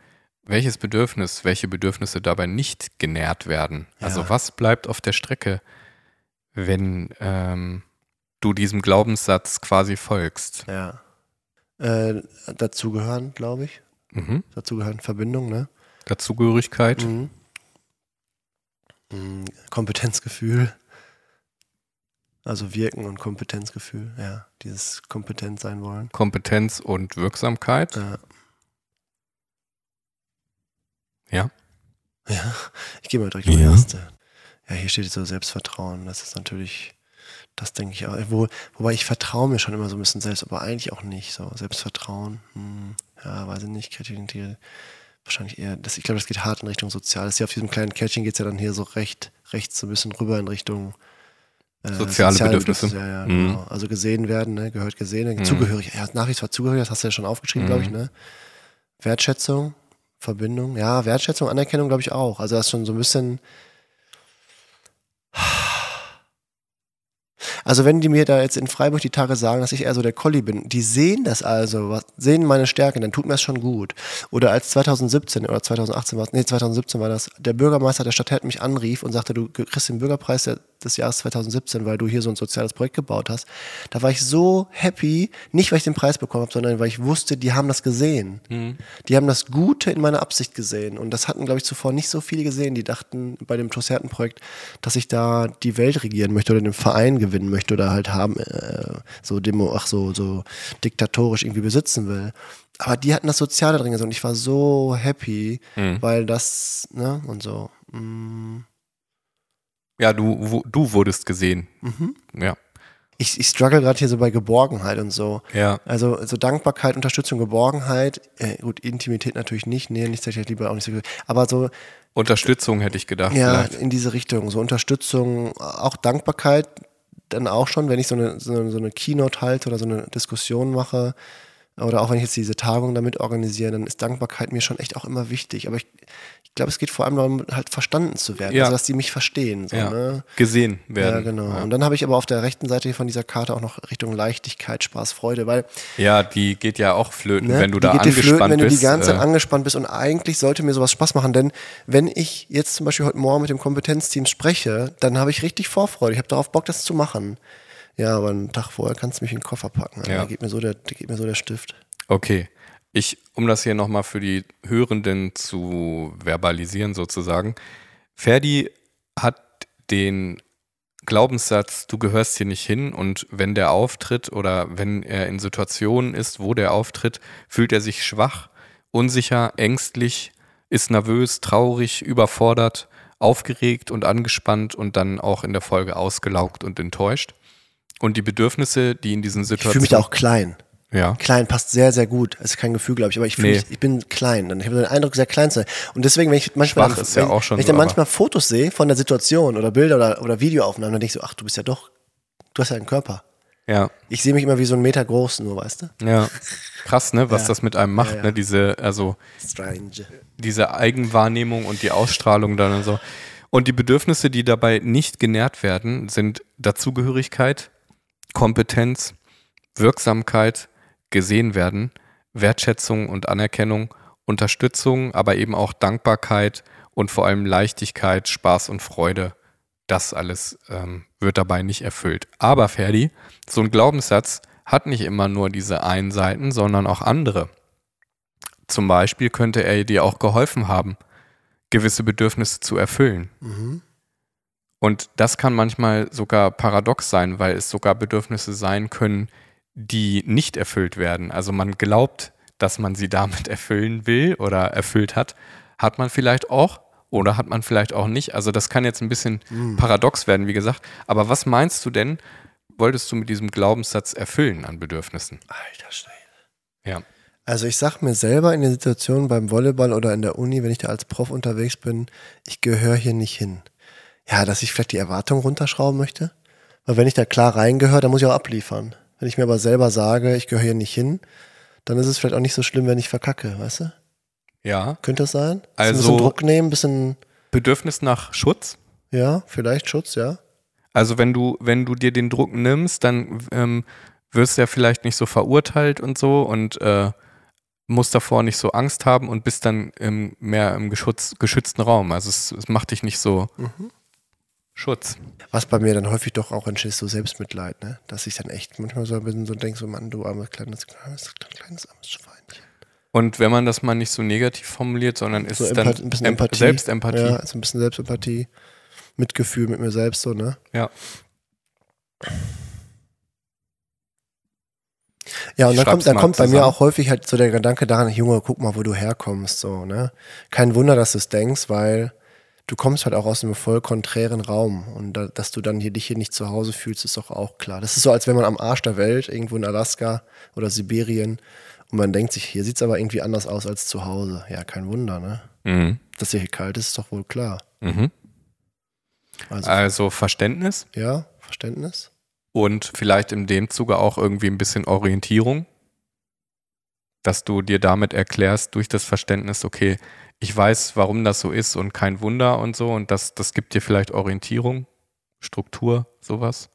welches Bedürfnis, welche Bedürfnisse dabei nicht genährt werden. Also Ja. was bleibt auf der Strecke, wenn ähm, du diesem Glaubenssatz quasi folgst. Ja. Äh, dazugehören, glaube ich. Mhm. Dazugehören Verbindung, ne? Dazugehörigkeit. Mhm. Mhm. Kompetenzgefühl. Also Wirken und Kompetenzgefühl, ja. Dieses kompetent sein wollen. Kompetenz und Wirksamkeit. Ja. Ja. Ja, ich gehe mal direkt in die erste. Ja, hier steht so Selbstvertrauen. Das ist natürlich, das denke ich auch. Wo, wobei ich vertraue mir schon immer so ein bisschen selbst, aber eigentlich auch nicht. So Selbstvertrauen, hm, ja, weiß ich nicht. Kreativität, wahrscheinlich eher. Das, ich glaube, das geht hart in Richtung Soziales. Hier auf diesem kleinen Kärtchen geht es ja dann hier so recht, rechts so ein bisschen rüber in Richtung äh, Soziale Bedürfnisse. Ja, ja, Mhm. genau. Also gesehen werden, ne? gehört gesehen, zugehörig. Ja, nach wie vor zugehörig, das hast du ja schon aufgeschrieben, glaube ich, Mhm. ne? Wertschätzung, Verbindung, ja, Wertschätzung, Anerkennung, glaube ich auch. Also das ist schon so ein bisschen. Also wenn die mir da jetzt in Freiburg die Tage sagen, dass ich eher so der Colli bin, die sehen das also, was, sehen meine Stärken, dann tut mir das schon gut. Oder als 2017 oder 2018 war nee 2017 war das, der Bürgermeister der Stadt Herd mich anrief und sagte, du kriegst den Bürgerpreis des Jahres 2017, weil du hier so ein soziales Projekt gebaut hast. Da war ich so happy, nicht weil ich den Preis bekommen habe, sondern weil ich wusste, die haben das gesehen. Mhm. Die haben das Gute in meiner Absicht gesehen. Und das hatten, glaube ich, zuvor nicht so viele gesehen. Die dachten bei dem Tosserten-Projekt, dass ich da die Welt regieren möchte oder den Verein gewinnen möchte oder halt haben, äh, so Demo, ach so, so diktatorisch irgendwie besitzen will. Aber die hatten das Soziale drin gesehen und ich war so happy, mhm. weil das, ne, und so. Mm. Ja, du, du wurdest gesehen. Mhm. Ja. Ich, ich struggle gerade hier so bei Geborgenheit und so. Ja. Also so Dankbarkeit, Unterstützung, Geborgenheit. Äh, gut, Intimität natürlich nicht. Nee, nicht ich lieber auch nicht so. Aber so. Unterstützung hätte ich gedacht. Ja, vielleicht. in diese Richtung. So Unterstützung, auch Dankbarkeit dann auch schon, wenn ich so eine, so eine, so eine Keynote halte oder so eine Diskussion mache oder auch wenn ich jetzt diese Tagung damit organisiere, dann ist Dankbarkeit mir schon echt auch immer wichtig. Aber ich, ich glaube, es geht vor allem darum, halt verstanden zu werden, ja. also dass die mich verstehen. So, ja. ne? Gesehen werden. Ja, genau. Ja. Und dann habe ich aber auf der rechten Seite von dieser Karte auch noch Richtung Leichtigkeit, Spaß, Freude, weil. Ja, die geht ja auch flöten, ne? wenn du die da angespannt flöten, wenn bist. Wenn du die ganze Zeit äh, angespannt bist und eigentlich sollte mir sowas Spaß machen, denn wenn ich jetzt zum Beispiel heute Morgen mit dem Kompetenzteam spreche, dann habe ich richtig Vorfreude. Ich habe darauf Bock, das zu machen. Ja, aber einen Tag vorher kannst du mich in den Koffer packen. Ja. Da, geht mir so der, da geht mir so der Stift. Okay. Ich, um das hier nochmal für die Hörenden zu verbalisieren sozusagen. Ferdi hat den Glaubenssatz, du gehörst hier nicht hin und wenn der auftritt oder wenn er in Situationen ist, wo der auftritt, fühlt er sich schwach, unsicher, ängstlich, ist nervös, traurig, überfordert, aufgeregt und angespannt und dann auch in der Folge ausgelaugt und enttäuscht. Und die Bedürfnisse, die in diesen Situationen. Ich fühle mich auch klein. Ja. Klein passt sehr, sehr gut. Das ist kein Gefühl, glaube ich, aber ich fühle nee. ich bin klein. Und ich habe den Eindruck, sehr klein zu sein. Und deswegen, wenn ich manchmal, Schwach ist ja wenn ich dann manchmal Fotos sehe von der Situation oder Bilder oder, oder Videoaufnahmen, dann denke ich so, ach, du bist ja doch, du hast ja einen Körper. Ja. Ich sehe mich immer wie so ein Meter groß, nur, weißt du? Ja. Krass, ne, was ja. das mit einem macht, ja, ja. ne, diese, also, Strange. diese Eigenwahrnehmung und die Ausstrahlung dann und so. Und die Bedürfnisse, die dabei nicht genährt werden, sind Dazugehörigkeit, Kompetenz, Wirksamkeit, gesehen werden, Wertschätzung und Anerkennung, Unterstützung, aber eben auch Dankbarkeit und vor allem Leichtigkeit, Spaß und Freude. Das alles ähm, wird dabei nicht erfüllt. Aber Ferdi, so ein Glaubenssatz hat nicht immer nur diese einen Seiten, sondern auch andere. Zum Beispiel könnte er dir auch geholfen haben, gewisse Bedürfnisse zu erfüllen. Mhm. Und das kann manchmal sogar paradox sein, weil es sogar Bedürfnisse sein können, die nicht erfüllt werden. Also man glaubt, dass man sie damit erfüllen will oder erfüllt hat, hat man vielleicht auch oder hat man vielleicht auch nicht. Also das kann jetzt ein bisschen mhm. paradox werden, wie gesagt. Aber was meinst du denn, wolltest du mit diesem Glaubenssatz erfüllen an Bedürfnissen? Alter Schwede. Ja. Also ich sag mir selber in der Situation beim Volleyball oder in der Uni, wenn ich da als Prof unterwegs bin, ich gehöre hier nicht hin. Ja, dass ich vielleicht die Erwartung runterschrauben möchte. Weil wenn ich da klar reingehöre, dann muss ich auch abliefern. Wenn ich mir aber selber sage, ich gehöre hier nicht hin, dann ist es vielleicht auch nicht so schlimm, wenn ich verkacke, weißt du? Ja. Könnte das sein? Also ein bisschen Druck nehmen, ein bisschen. Bedürfnis nach Schutz? Ja, vielleicht Schutz, ja. Also wenn du, wenn du dir den Druck nimmst, dann ähm, wirst du ja vielleicht nicht so verurteilt und so und äh, musst davor nicht so Angst haben und bist dann im, mehr im geschütz, geschützten Raum. Also es, es macht dich nicht so mhm. Schutz. Was bei mir dann häufig doch auch entsteht, so Selbstmitleid, ne? Dass ich dann echt manchmal so ein bisschen so denke, so Mann, du armes kleines, kleines, kleines armes Schweinchen. Und wenn man das mal nicht so negativ formuliert, sondern ist so es dann ein bisschen Empathie. Selbstempathie. Ja, ist ein bisschen Selbstempathie, Mitgefühl mit mir selbst, so, ne? Ja. Ja, und dann kommt, dann kommt bei mir auch häufig halt so der Gedanke daran, Junge, guck mal, wo du herkommst, so, ne? Kein Wunder, dass du es denkst, weil du kommst halt auch aus einem voll konträren Raum und da, dass du dann hier dich hier nicht zu Hause fühlst, ist doch auch klar. Das ist so, als wenn man am Arsch der Welt, irgendwo in Alaska oder Sibirien, und man denkt sich, hier sieht es aber irgendwie anders aus als zu Hause. Ja, kein Wunder, ne? Mhm. Dass hier kalt ist, ist doch wohl klar. Mhm. Also, also Verständnis? Ja, Verständnis. Und vielleicht in dem Zuge auch irgendwie ein bisschen Orientierung, dass du dir damit erklärst durch das Verständnis, okay, ich weiß, warum das so ist und kein Wunder und so. Und das, das gibt dir vielleicht Orientierung, Struktur, sowas.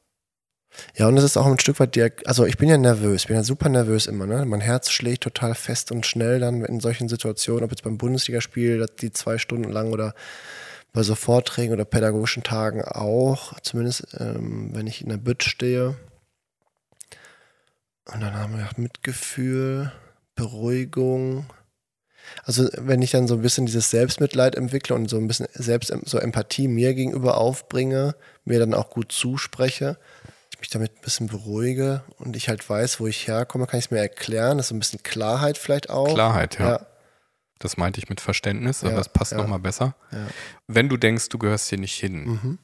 Ja, und es ist auch ein Stück weit, also ich bin ja nervös, bin ja super nervös immer, ne? Mein Herz schlägt total fest und schnell dann in solchen Situationen, ob jetzt beim Bundesligaspiel, die zwei Stunden lang oder bei so Vorträgen oder pädagogischen Tagen auch, zumindest ähm, wenn ich in der Bütt stehe. Und dann haben wir Mitgefühl, Beruhigung. Also wenn ich dann so ein bisschen dieses Selbstmitleid entwickle und so ein bisschen selbst so Empathie mir gegenüber aufbringe, mir dann auch gut zuspreche, ich mich damit ein bisschen beruhige und ich halt weiß, wo ich herkomme, kann ich es mir erklären. Das ist ein bisschen Klarheit vielleicht auch. Klarheit, ja. ja. Das meinte ich mit Verständnis, aber ja, das passt ja. nochmal besser. Ja. Wenn du denkst, du gehörst hier nicht hin, mhm.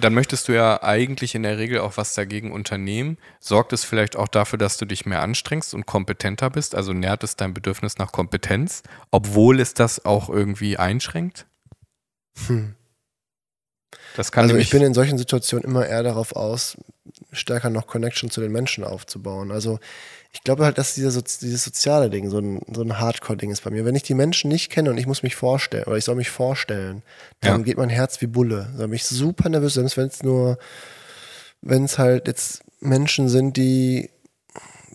Dann möchtest du ja eigentlich in der Regel auch was dagegen unternehmen. Sorgt es vielleicht auch dafür, dass du dich mehr anstrengst und kompetenter bist? Also nährt es dein Bedürfnis nach Kompetenz, obwohl es das auch irgendwie einschränkt? Hm. Das kann also ich bin in solchen Situationen immer eher darauf aus, stärker noch Connection zu den Menschen aufzubauen. Also ich glaube halt, dass dieser, dieses soziale Ding so ein, so ein Hardcore-Ding ist bei mir. Wenn ich die Menschen nicht kenne und ich muss mich vorstellen oder ich soll mich vorstellen, dann ja. geht mein Herz wie Bulle. Da bin ich super nervös, selbst wenn es nur, wenn es halt jetzt Menschen sind, die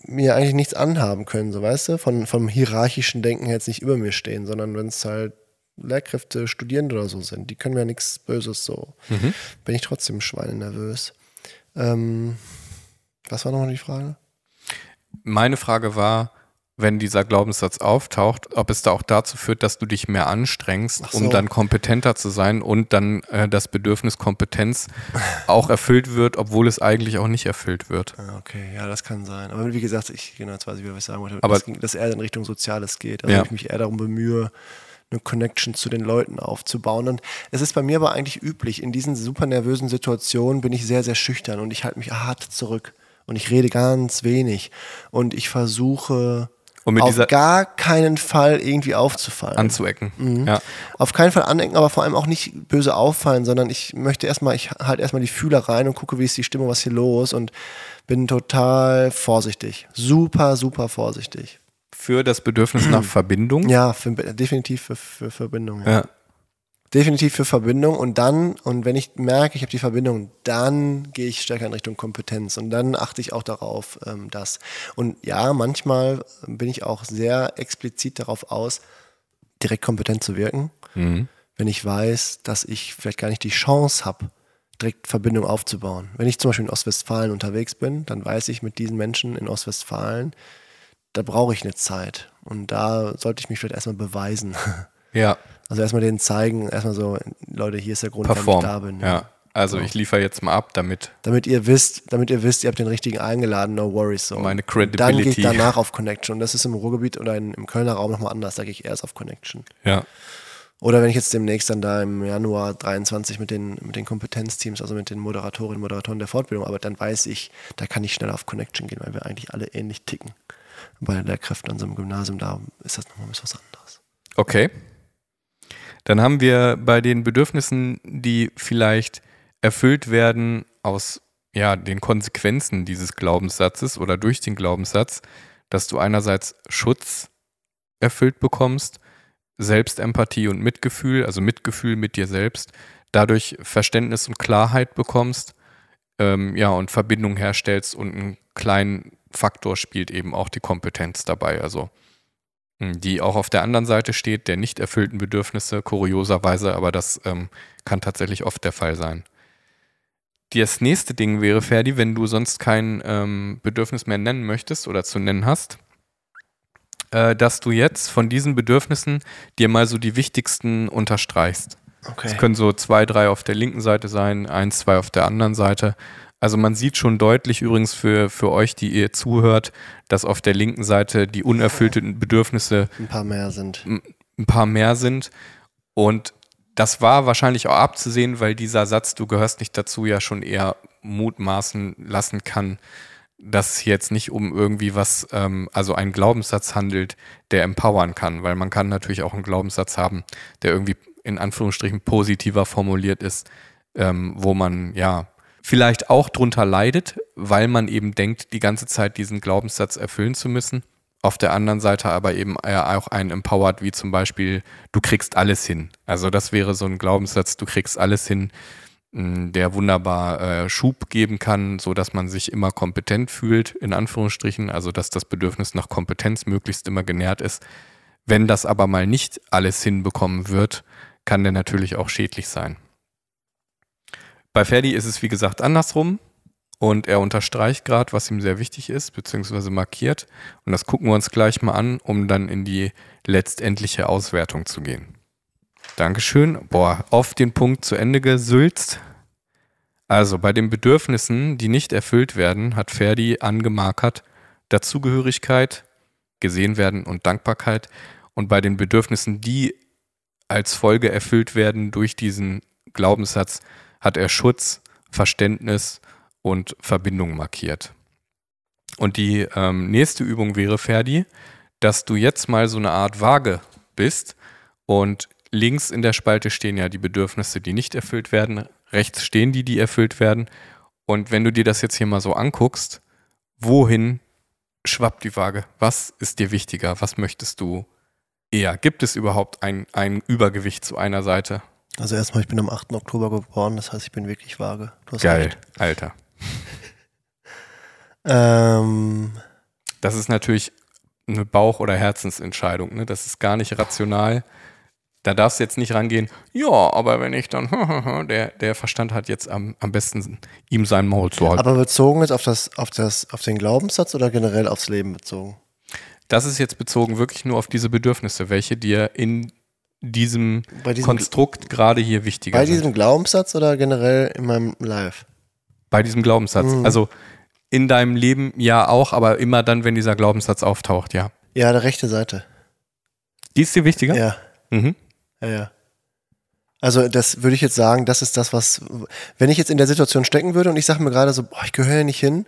mir eigentlich nichts anhaben können, so weißt du, von, vom hierarchischen Denken jetzt nicht über mir stehen, sondern wenn es halt Lehrkräfte, Studierende oder so sind, die können mir ja nichts Böses so. Mhm. Bin ich trotzdem schweinenervös. Ähm, was war nochmal die Frage? Meine Frage war, wenn dieser Glaubenssatz auftaucht, ob es da auch dazu führt, dass du dich mehr anstrengst, so. um dann kompetenter zu sein und dann äh, das Bedürfnis Kompetenz auch erfüllt wird, obwohl es eigentlich auch nicht erfüllt wird. Ah, okay, ja, das kann sein. Aber wie gesagt, ich genau, jetzt weiß ich, was ich sagen wollte, Aber, dass, dass eher in Richtung Soziales geht. Also ja. ich mich eher darum bemühe, eine Connection zu den Leuten aufzubauen. Und es ist bei mir aber eigentlich üblich, in diesen super nervösen Situationen bin ich sehr, sehr schüchtern und ich halte mich hart zurück und ich rede ganz wenig und ich versuche auf gar keinen Fall irgendwie aufzufallen. Anzuecken. Mhm. Ja. Auf keinen Fall anecken, aber vor allem auch nicht böse auffallen, sondern ich möchte erstmal, ich halte erstmal die Fühler rein und gucke, wie ist die Stimme, was hier los und bin total vorsichtig. Super, super vorsichtig. Für das Bedürfnis nach Verbindung? Ja, für, definitiv für, für Verbindung. Ja. ja definitiv für Verbindung und dann, und wenn ich merke, ich habe die Verbindung, dann gehe ich stärker in Richtung Kompetenz und dann achte ich auch darauf, ähm, dass. Und ja, manchmal bin ich auch sehr explizit darauf aus, direkt kompetent zu wirken, mhm. wenn ich weiß, dass ich vielleicht gar nicht die Chance habe, direkt Verbindung aufzubauen. Wenn ich zum Beispiel in Ostwestfalen unterwegs bin, dann weiß ich mit diesen Menschen in Ostwestfalen, da brauche ich eine Zeit. Und da sollte ich mich vielleicht erstmal beweisen. Ja. Also erstmal denen zeigen, erstmal so, Leute, hier ist der Grund, warum ich da bin. Ja. Also ich liefere jetzt mal ab, damit. Damit ihr wisst, damit ihr wisst, ihr habt den richtigen eingeladen, no worries. So. Meine Credibility. Dann gehe ich danach auf Connection. Und das ist im Ruhrgebiet oder in, im Kölner Raum nochmal anders, da gehe ich erst auf Connection. Ja. Oder wenn ich jetzt demnächst dann da im Januar 23 mit den, mit den Kompetenzteams, also mit den Moderatorinnen und Moderatoren der Fortbildung arbeite, dann weiß ich, da kann ich schneller auf Connection gehen, weil wir eigentlich alle ähnlich ticken. Bei Lehrkräften an so einem Gymnasium, da ist das nochmal ein bisschen was anderes. Okay. Dann haben wir bei den Bedürfnissen, die vielleicht erfüllt werden aus ja, den Konsequenzen dieses Glaubenssatzes oder durch den Glaubenssatz, dass du einerseits Schutz erfüllt bekommst, Selbstempathie und Mitgefühl, also Mitgefühl mit dir selbst, dadurch Verständnis und Klarheit bekommst, ähm, ja, und Verbindung herstellst und einen kleinen Faktor spielt eben auch die Kompetenz dabei. Also die auch auf der anderen Seite steht, der nicht erfüllten Bedürfnisse, kurioserweise, aber das ähm, kann tatsächlich oft der Fall sein. Das nächste Ding wäre, Ferdi, wenn du sonst kein ähm, Bedürfnis mehr nennen möchtest oder zu nennen hast, äh, dass du jetzt von diesen Bedürfnissen dir mal so die wichtigsten unterstreichst. Okay. Es können so zwei, drei auf der linken Seite sein, eins, zwei auf der anderen Seite. Also man sieht schon deutlich übrigens für, für euch, die ihr zuhört, dass auf der linken Seite die unerfüllten Bedürfnisse ein paar mehr sind. Ein paar mehr sind. Und das war wahrscheinlich auch abzusehen, weil dieser Satz, du gehörst nicht dazu, ja schon eher mutmaßen lassen kann, dass es jetzt nicht um irgendwie was, ähm, also einen Glaubenssatz handelt, der empowern kann, weil man kann natürlich auch einen Glaubenssatz haben, der irgendwie in Anführungsstrichen positiver formuliert ist, ähm, wo man ja vielleicht auch drunter leidet, weil man eben denkt, die ganze Zeit diesen Glaubenssatz erfüllen zu müssen. Auf der anderen Seite aber eben auch einen empowert, wie zum Beispiel, du kriegst alles hin. Also das wäre so ein Glaubenssatz, du kriegst alles hin, mh, der wunderbar äh, Schub geben kann, so dass man sich immer kompetent fühlt, in Anführungsstrichen, also dass das Bedürfnis nach Kompetenz möglichst immer genährt ist. Wenn das aber mal nicht alles hinbekommen wird, kann der natürlich auch schädlich sein. Bei Ferdi ist es wie gesagt andersrum und er unterstreicht gerade, was ihm sehr wichtig ist, beziehungsweise markiert. Und das gucken wir uns gleich mal an, um dann in die letztendliche Auswertung zu gehen. Dankeschön. Boah, auf den Punkt zu Ende gesülzt. Also bei den Bedürfnissen, die nicht erfüllt werden, hat Ferdi angemarkert Dazugehörigkeit, gesehen werden und Dankbarkeit. Und bei den Bedürfnissen, die als Folge erfüllt werden durch diesen Glaubenssatz, hat er Schutz, Verständnis und Verbindung markiert. Und die ähm, nächste Übung wäre, Ferdi, dass du jetzt mal so eine Art Waage bist und links in der Spalte stehen ja die Bedürfnisse, die nicht erfüllt werden, rechts stehen die, die erfüllt werden. Und wenn du dir das jetzt hier mal so anguckst, wohin schwappt die Waage? Was ist dir wichtiger? Was möchtest du eher? Gibt es überhaupt ein, ein Übergewicht zu einer Seite? Also erstmal, ich bin am 8. Oktober geboren, das heißt, ich bin wirklich vage. Geil, recht. Alter. ähm, das ist natürlich eine Bauch- oder Herzensentscheidung. Ne? Das ist gar nicht rational. Da darfst du jetzt nicht rangehen, ja, aber wenn ich dann, der, der Verstand hat jetzt am, am besten ihm sein Maul zu halten. Aber bezogen jetzt auf, das, auf, das, auf den Glaubenssatz oder generell aufs Leben bezogen? Das ist jetzt bezogen wirklich nur auf diese Bedürfnisse, welche dir in diesem, diesem Konstrukt gerade hier wichtiger sind. Bei diesem Glaubenssatz oder generell in meinem Live? Bei diesem Glaubenssatz. Mhm. Also in deinem Leben ja auch, aber immer dann, wenn dieser Glaubenssatz auftaucht, ja. Ja, der rechte Seite. Die ist dir wichtiger? Ja. Mhm. Ja, ja. Also das würde ich jetzt sagen, das ist das, was, wenn ich jetzt in der Situation stecken würde und ich sage mir gerade so, boah, ich gehöre hier nicht hin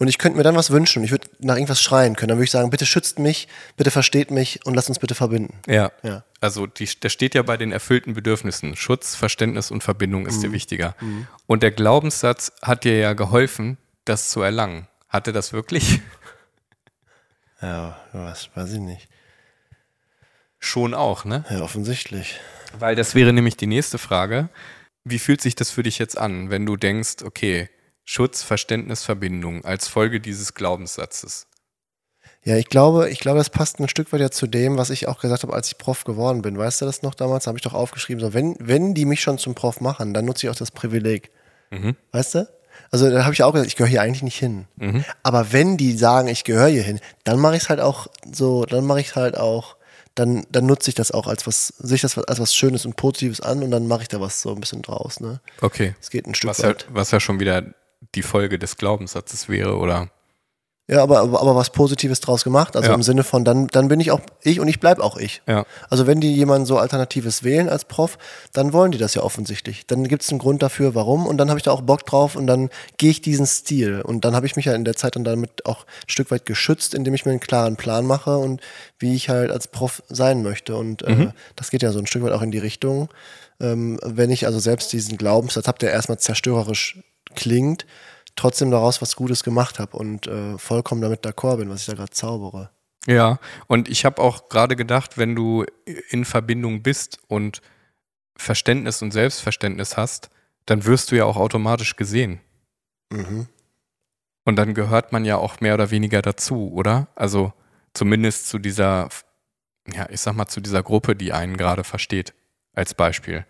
und ich könnte mir dann was wünschen ich würde nach irgendwas schreien können, dann würde ich sagen, bitte schützt mich, bitte versteht mich und lasst uns bitte verbinden. Ja. ja. Also die, das steht ja bei den erfüllten Bedürfnissen. Schutz, Verständnis und Verbindung ist mhm. dir wichtiger. Mhm. Und der Glaubenssatz hat dir ja geholfen, das zu erlangen. Hatte das wirklich? Ja, was weiß ich nicht. Schon auch, ne? Ja, offensichtlich. Weil das wäre nämlich die nächste Frage. Wie fühlt sich das für dich jetzt an, wenn du denkst, okay, Schutz, Verständnis, Verbindung als Folge dieses Glaubenssatzes? Ja, ich glaube, ich glaube, das passt ein Stück weit ja zu dem, was ich auch gesagt habe, als ich Prof geworden bin. Weißt du das noch damals? Habe ich doch aufgeschrieben, so, wenn, wenn die mich schon zum Prof machen, dann nutze ich auch das Privileg. Mhm. Weißt du? Also da habe ich auch gesagt, ich gehöre hier eigentlich nicht hin. Mhm. Aber wenn die sagen, ich gehöre hier hin, dann mache ich es halt auch so, dann mache ich es halt auch dann, dann nutze ich das auch als was, sehe ich das als was Schönes und Positives an und dann mache ich da was so ein bisschen draus. Ne? Okay. Es geht ein Stück was weit. Ja, was ja schon wieder die Folge des Glaubenssatzes wäre, oder? Ja, aber, aber, was Positives draus gemacht. Also ja. im Sinne von, dann, dann bin ich auch ich und ich bleibe auch ich. Ja. Also wenn die jemanden so Alternatives wählen als Prof, dann wollen die das ja offensichtlich. Dann gibt es einen Grund dafür, warum. Und dann habe ich da auch Bock drauf und dann gehe ich diesen Stil. Und dann habe ich mich ja in der Zeit dann damit auch ein Stück weit geschützt, indem ich mir einen klaren Plan mache und wie ich halt als Prof sein möchte. Und äh, mhm. das geht ja so ein Stück weit auch in die Richtung. Ähm, wenn ich also selbst diesen Glaubenssatz habe, der erstmal zerstörerisch klingt, trotzdem daraus was Gutes gemacht habe und äh, vollkommen damit d'accord bin, was ich da gerade zaubere. Ja, und ich habe auch gerade gedacht, wenn du in Verbindung bist und Verständnis und Selbstverständnis hast, dann wirst du ja auch automatisch gesehen. Mhm. Und dann gehört man ja auch mehr oder weniger dazu, oder? Also zumindest zu dieser, ja, ich sag mal, zu dieser Gruppe, die einen gerade versteht, als Beispiel.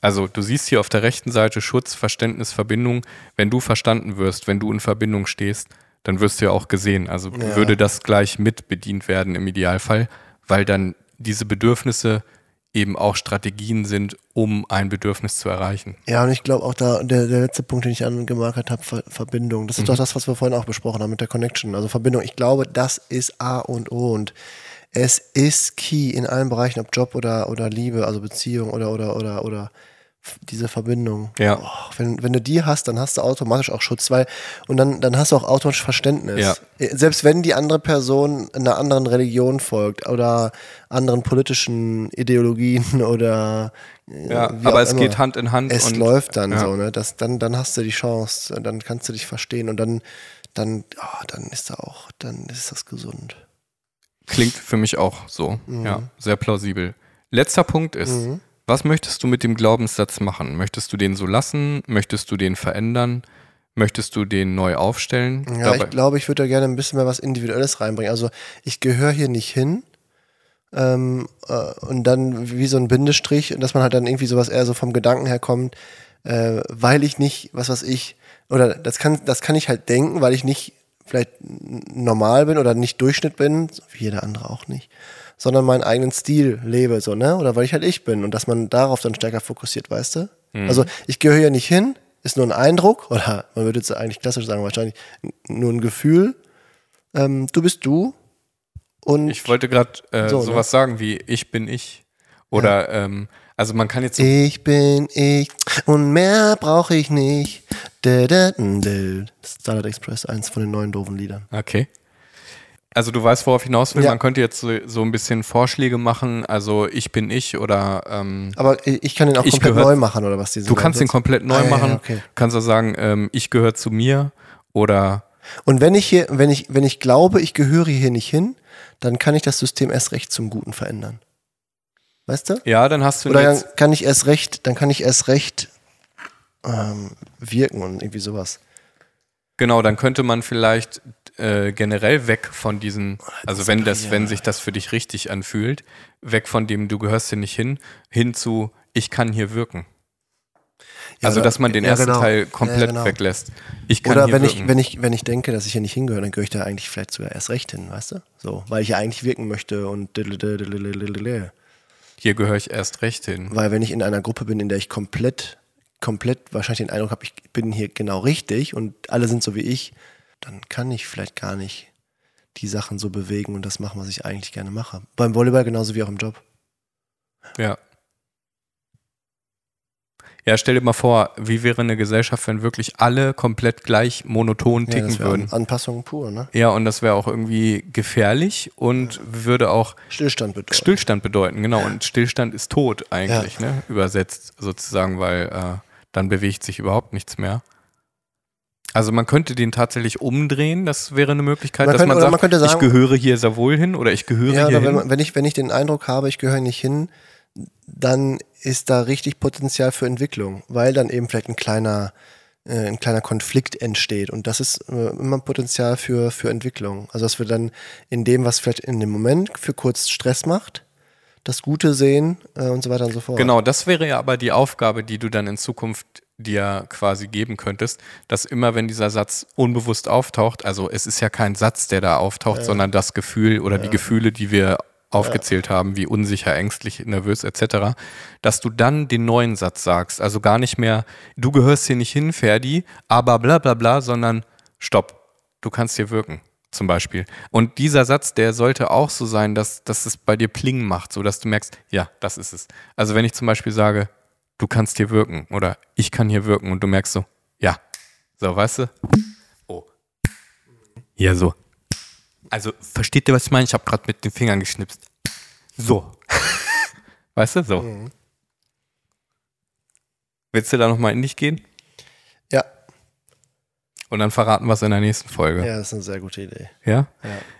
Also du siehst hier auf der rechten Seite Schutz, Verständnis, Verbindung. Wenn du verstanden wirst, wenn du in Verbindung stehst, dann wirst du ja auch gesehen. Also ja. würde das gleich mit bedient werden im Idealfall, weil dann diese Bedürfnisse eben auch Strategien sind, um ein Bedürfnis zu erreichen. Ja, und ich glaube auch da, der, der letzte Punkt, den ich angemarkert habe, Ver Verbindung. Das ist mhm. doch das, was wir vorhin auch besprochen haben mit der Connection. Also Verbindung. Ich glaube, das ist A und O und es ist key in allen Bereichen, ob Job oder, oder Liebe, also Beziehung oder, oder, oder, oder diese Verbindung. Ja. Oh, wenn, wenn du die hast, dann hast du automatisch auch Schutz, weil und dann, dann hast du auch automatisch Verständnis. Ja. Selbst wenn die andere Person einer anderen Religion folgt oder anderen politischen Ideologien oder ja, aber es immer. geht Hand in Hand. Es läuft dann ja. so, ne? Das, dann, dann hast du die Chance, dann kannst du dich verstehen und dann, dann, oh, dann ist da auch, dann ist das gesund. Klingt für mich auch so. Mhm. Ja, sehr plausibel. Letzter Punkt ist, mhm Was möchtest du mit dem Glaubenssatz machen? Möchtest du den so lassen? Möchtest du den verändern? Möchtest du den neu aufstellen? Ja, ich glaube, ich würde da gerne ein bisschen mehr was Individuelles reinbringen. Also ich gehöre hier nicht hin. Ähm, äh, und dann wie so ein Bindestrich, dass man halt dann irgendwie sowas eher so vom Gedanken her kommt, äh, weil ich nicht, was weiß ich, oder das kann, das kann ich halt denken, weil ich nicht vielleicht normal bin oder nicht Durchschnitt bin, wie jeder andere auch nicht, sondern meinen eigenen Stil lebe, so, ne? Oder weil ich halt ich bin und dass man darauf dann stärker fokussiert, weißt du? Mhm. Also ich gehöre hier nicht hin, ist nur ein Eindruck, oder man würde jetzt eigentlich klassisch sagen, wahrscheinlich nur ein Gefühl. Ähm, du bist du. Und ich wollte gerade äh, so, sowas ne? sagen wie ich bin ich. Oder ja. ähm, also man kann jetzt so Ich bin ich und mehr brauche ich nicht. Starlight Express, eins von den neuen doofen Liedern. Okay. Also du weißt, worauf ich hinaus will. Ja. Man könnte jetzt so, so, ein bisschen Vorschläge machen. Also ich bin ich oder. Ähm, Aber ich kann den auch komplett gehört, neu machen oder was? Du kannst den komplett neu ah, machen. Ja, okay. Kannst auch sagen, ähm, ich gehöre zu mir oder. Und wenn ich hier, wenn ich, wenn ich glaube, ich gehöre hier nicht hin, dann kann ich das System erst recht zum Guten verändern. Weißt du? Ja, dann hast du. Oder dann kann ich erst recht, dann kann ich erst recht ähm, wirken und irgendwie sowas. Genau, dann könnte man vielleicht äh, generell weg von diesen, also wenn das, wenn sich das für dich richtig anfühlt, weg von dem du gehörst hier nicht hin, hin zu ich kann hier wirken. Ja, also dass man den ja, ersten genau. Teil komplett ja, genau. weglässt. Ich kann oder wenn wirken. ich wenn ich wenn ich denke, dass ich hier nicht hingehöre, dann gehöre ich da eigentlich vielleicht sogar erst recht hin, weißt du? So, weil ich ja eigentlich wirken möchte und hier gehöre ich erst recht hin. Weil wenn ich in einer Gruppe bin, in der ich komplett komplett wahrscheinlich den Eindruck habe, ich bin hier genau richtig und alle sind so wie ich, dann kann ich vielleicht gar nicht die Sachen so bewegen und das machen, was ich eigentlich gerne mache. Beim Volleyball genauso wie auch im Job. Ja. Ja, stell dir mal vor, wie wäre eine Gesellschaft, wenn wirklich alle komplett gleich monoton ticken ja, würden. Anpassung pur, ne? Ja, und das wäre auch irgendwie gefährlich und ja. würde auch Stillstand bedeuten. Stillstand bedeuten, genau. Und Stillstand ist tot eigentlich, ja. ne? Übersetzt sozusagen, weil äh, dann bewegt sich überhaupt nichts mehr. Also man könnte den tatsächlich umdrehen, das wäre eine Möglichkeit, man dass könnte, man sagt, man sagen, ich gehöre hier sehr wohl hin oder ich gehöre ja, hier wenn, hin. Wenn ich, wenn ich den Eindruck habe, ich gehöre nicht hin, dann ist da richtig Potenzial für Entwicklung, weil dann eben vielleicht ein kleiner, äh, ein kleiner Konflikt entsteht und das ist äh, immer Potenzial für, für Entwicklung. Also dass wir dann in dem, was vielleicht in dem Moment für kurz Stress macht, das Gute sehen äh, und so weiter und so fort. Genau, das wäre ja aber die Aufgabe, die du dann in Zukunft dir quasi geben könntest, dass immer wenn dieser Satz unbewusst auftaucht, also es ist ja kein Satz, der da auftaucht, ja. sondern das Gefühl oder ja. die Gefühle, die wir aufgezählt ja. haben, wie unsicher, ängstlich, nervös etc., dass du dann den neuen Satz sagst. Also gar nicht mehr, du gehörst hier nicht hin, Ferdi, aber bla bla bla, sondern stopp, du kannst hier wirken zum Beispiel. Und dieser Satz, der sollte auch so sein, dass, dass es bei dir Pling macht, so dass du merkst, ja, das ist es. Also wenn ich zum Beispiel sage, du kannst hier wirken oder ich kann hier wirken und du merkst so, ja, so, weißt du? Oh. Ja, so. Also, versteht ihr, was ich meine? Ich habe gerade mit den Fingern geschnipst. So. weißt du, so. Mhm. Willst du da nochmal in dich gehen? Und dann verraten wir es in der nächsten Folge. Ja, das ist eine sehr gute Idee. Ja? ja.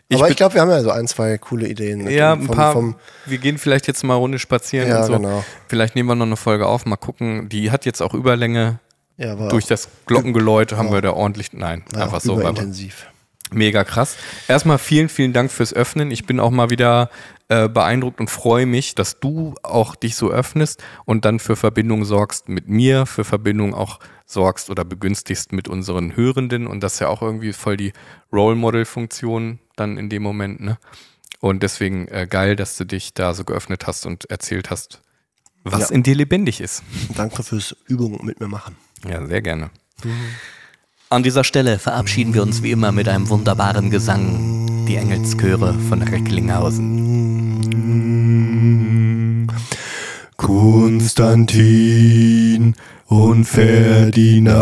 Ich Aber ich glaube, wir haben ja so ein, zwei coole Ideen. Ja, ein vom, paar. Vom wir gehen vielleicht jetzt mal eine Runde spazieren ja, und so. Genau. Vielleicht nehmen wir noch eine Folge auf, mal gucken. Die hat jetzt auch Überlänge. Ja, Durch das Glockengeläut haben wir da ordentlich. Nein, einfach so. Intensiv. Mega krass. Erstmal vielen, vielen Dank fürs Öffnen. Ich bin auch mal wieder äh, beeindruckt und freue mich, dass du auch dich so öffnest und dann für Verbindung sorgst mit mir, für Verbindung auch sorgst oder begünstigst mit unseren Hörenden und das ist ja auch irgendwie voll die Role Model Funktion dann in dem Moment, ne? Und deswegen äh, geil, dass du dich da so geöffnet hast und erzählt hast, was ja. in dir lebendig ist. Danke fürs Übungen mit mir machen. Ja, sehr gerne. Mhm. An dieser Stelle verabschieden wir uns wie immer mit einem wunderbaren Gesang. Die Engelschöre von Recklinghausen. Konstantin und Ferdinand.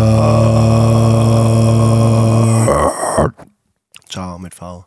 Ciao mit V.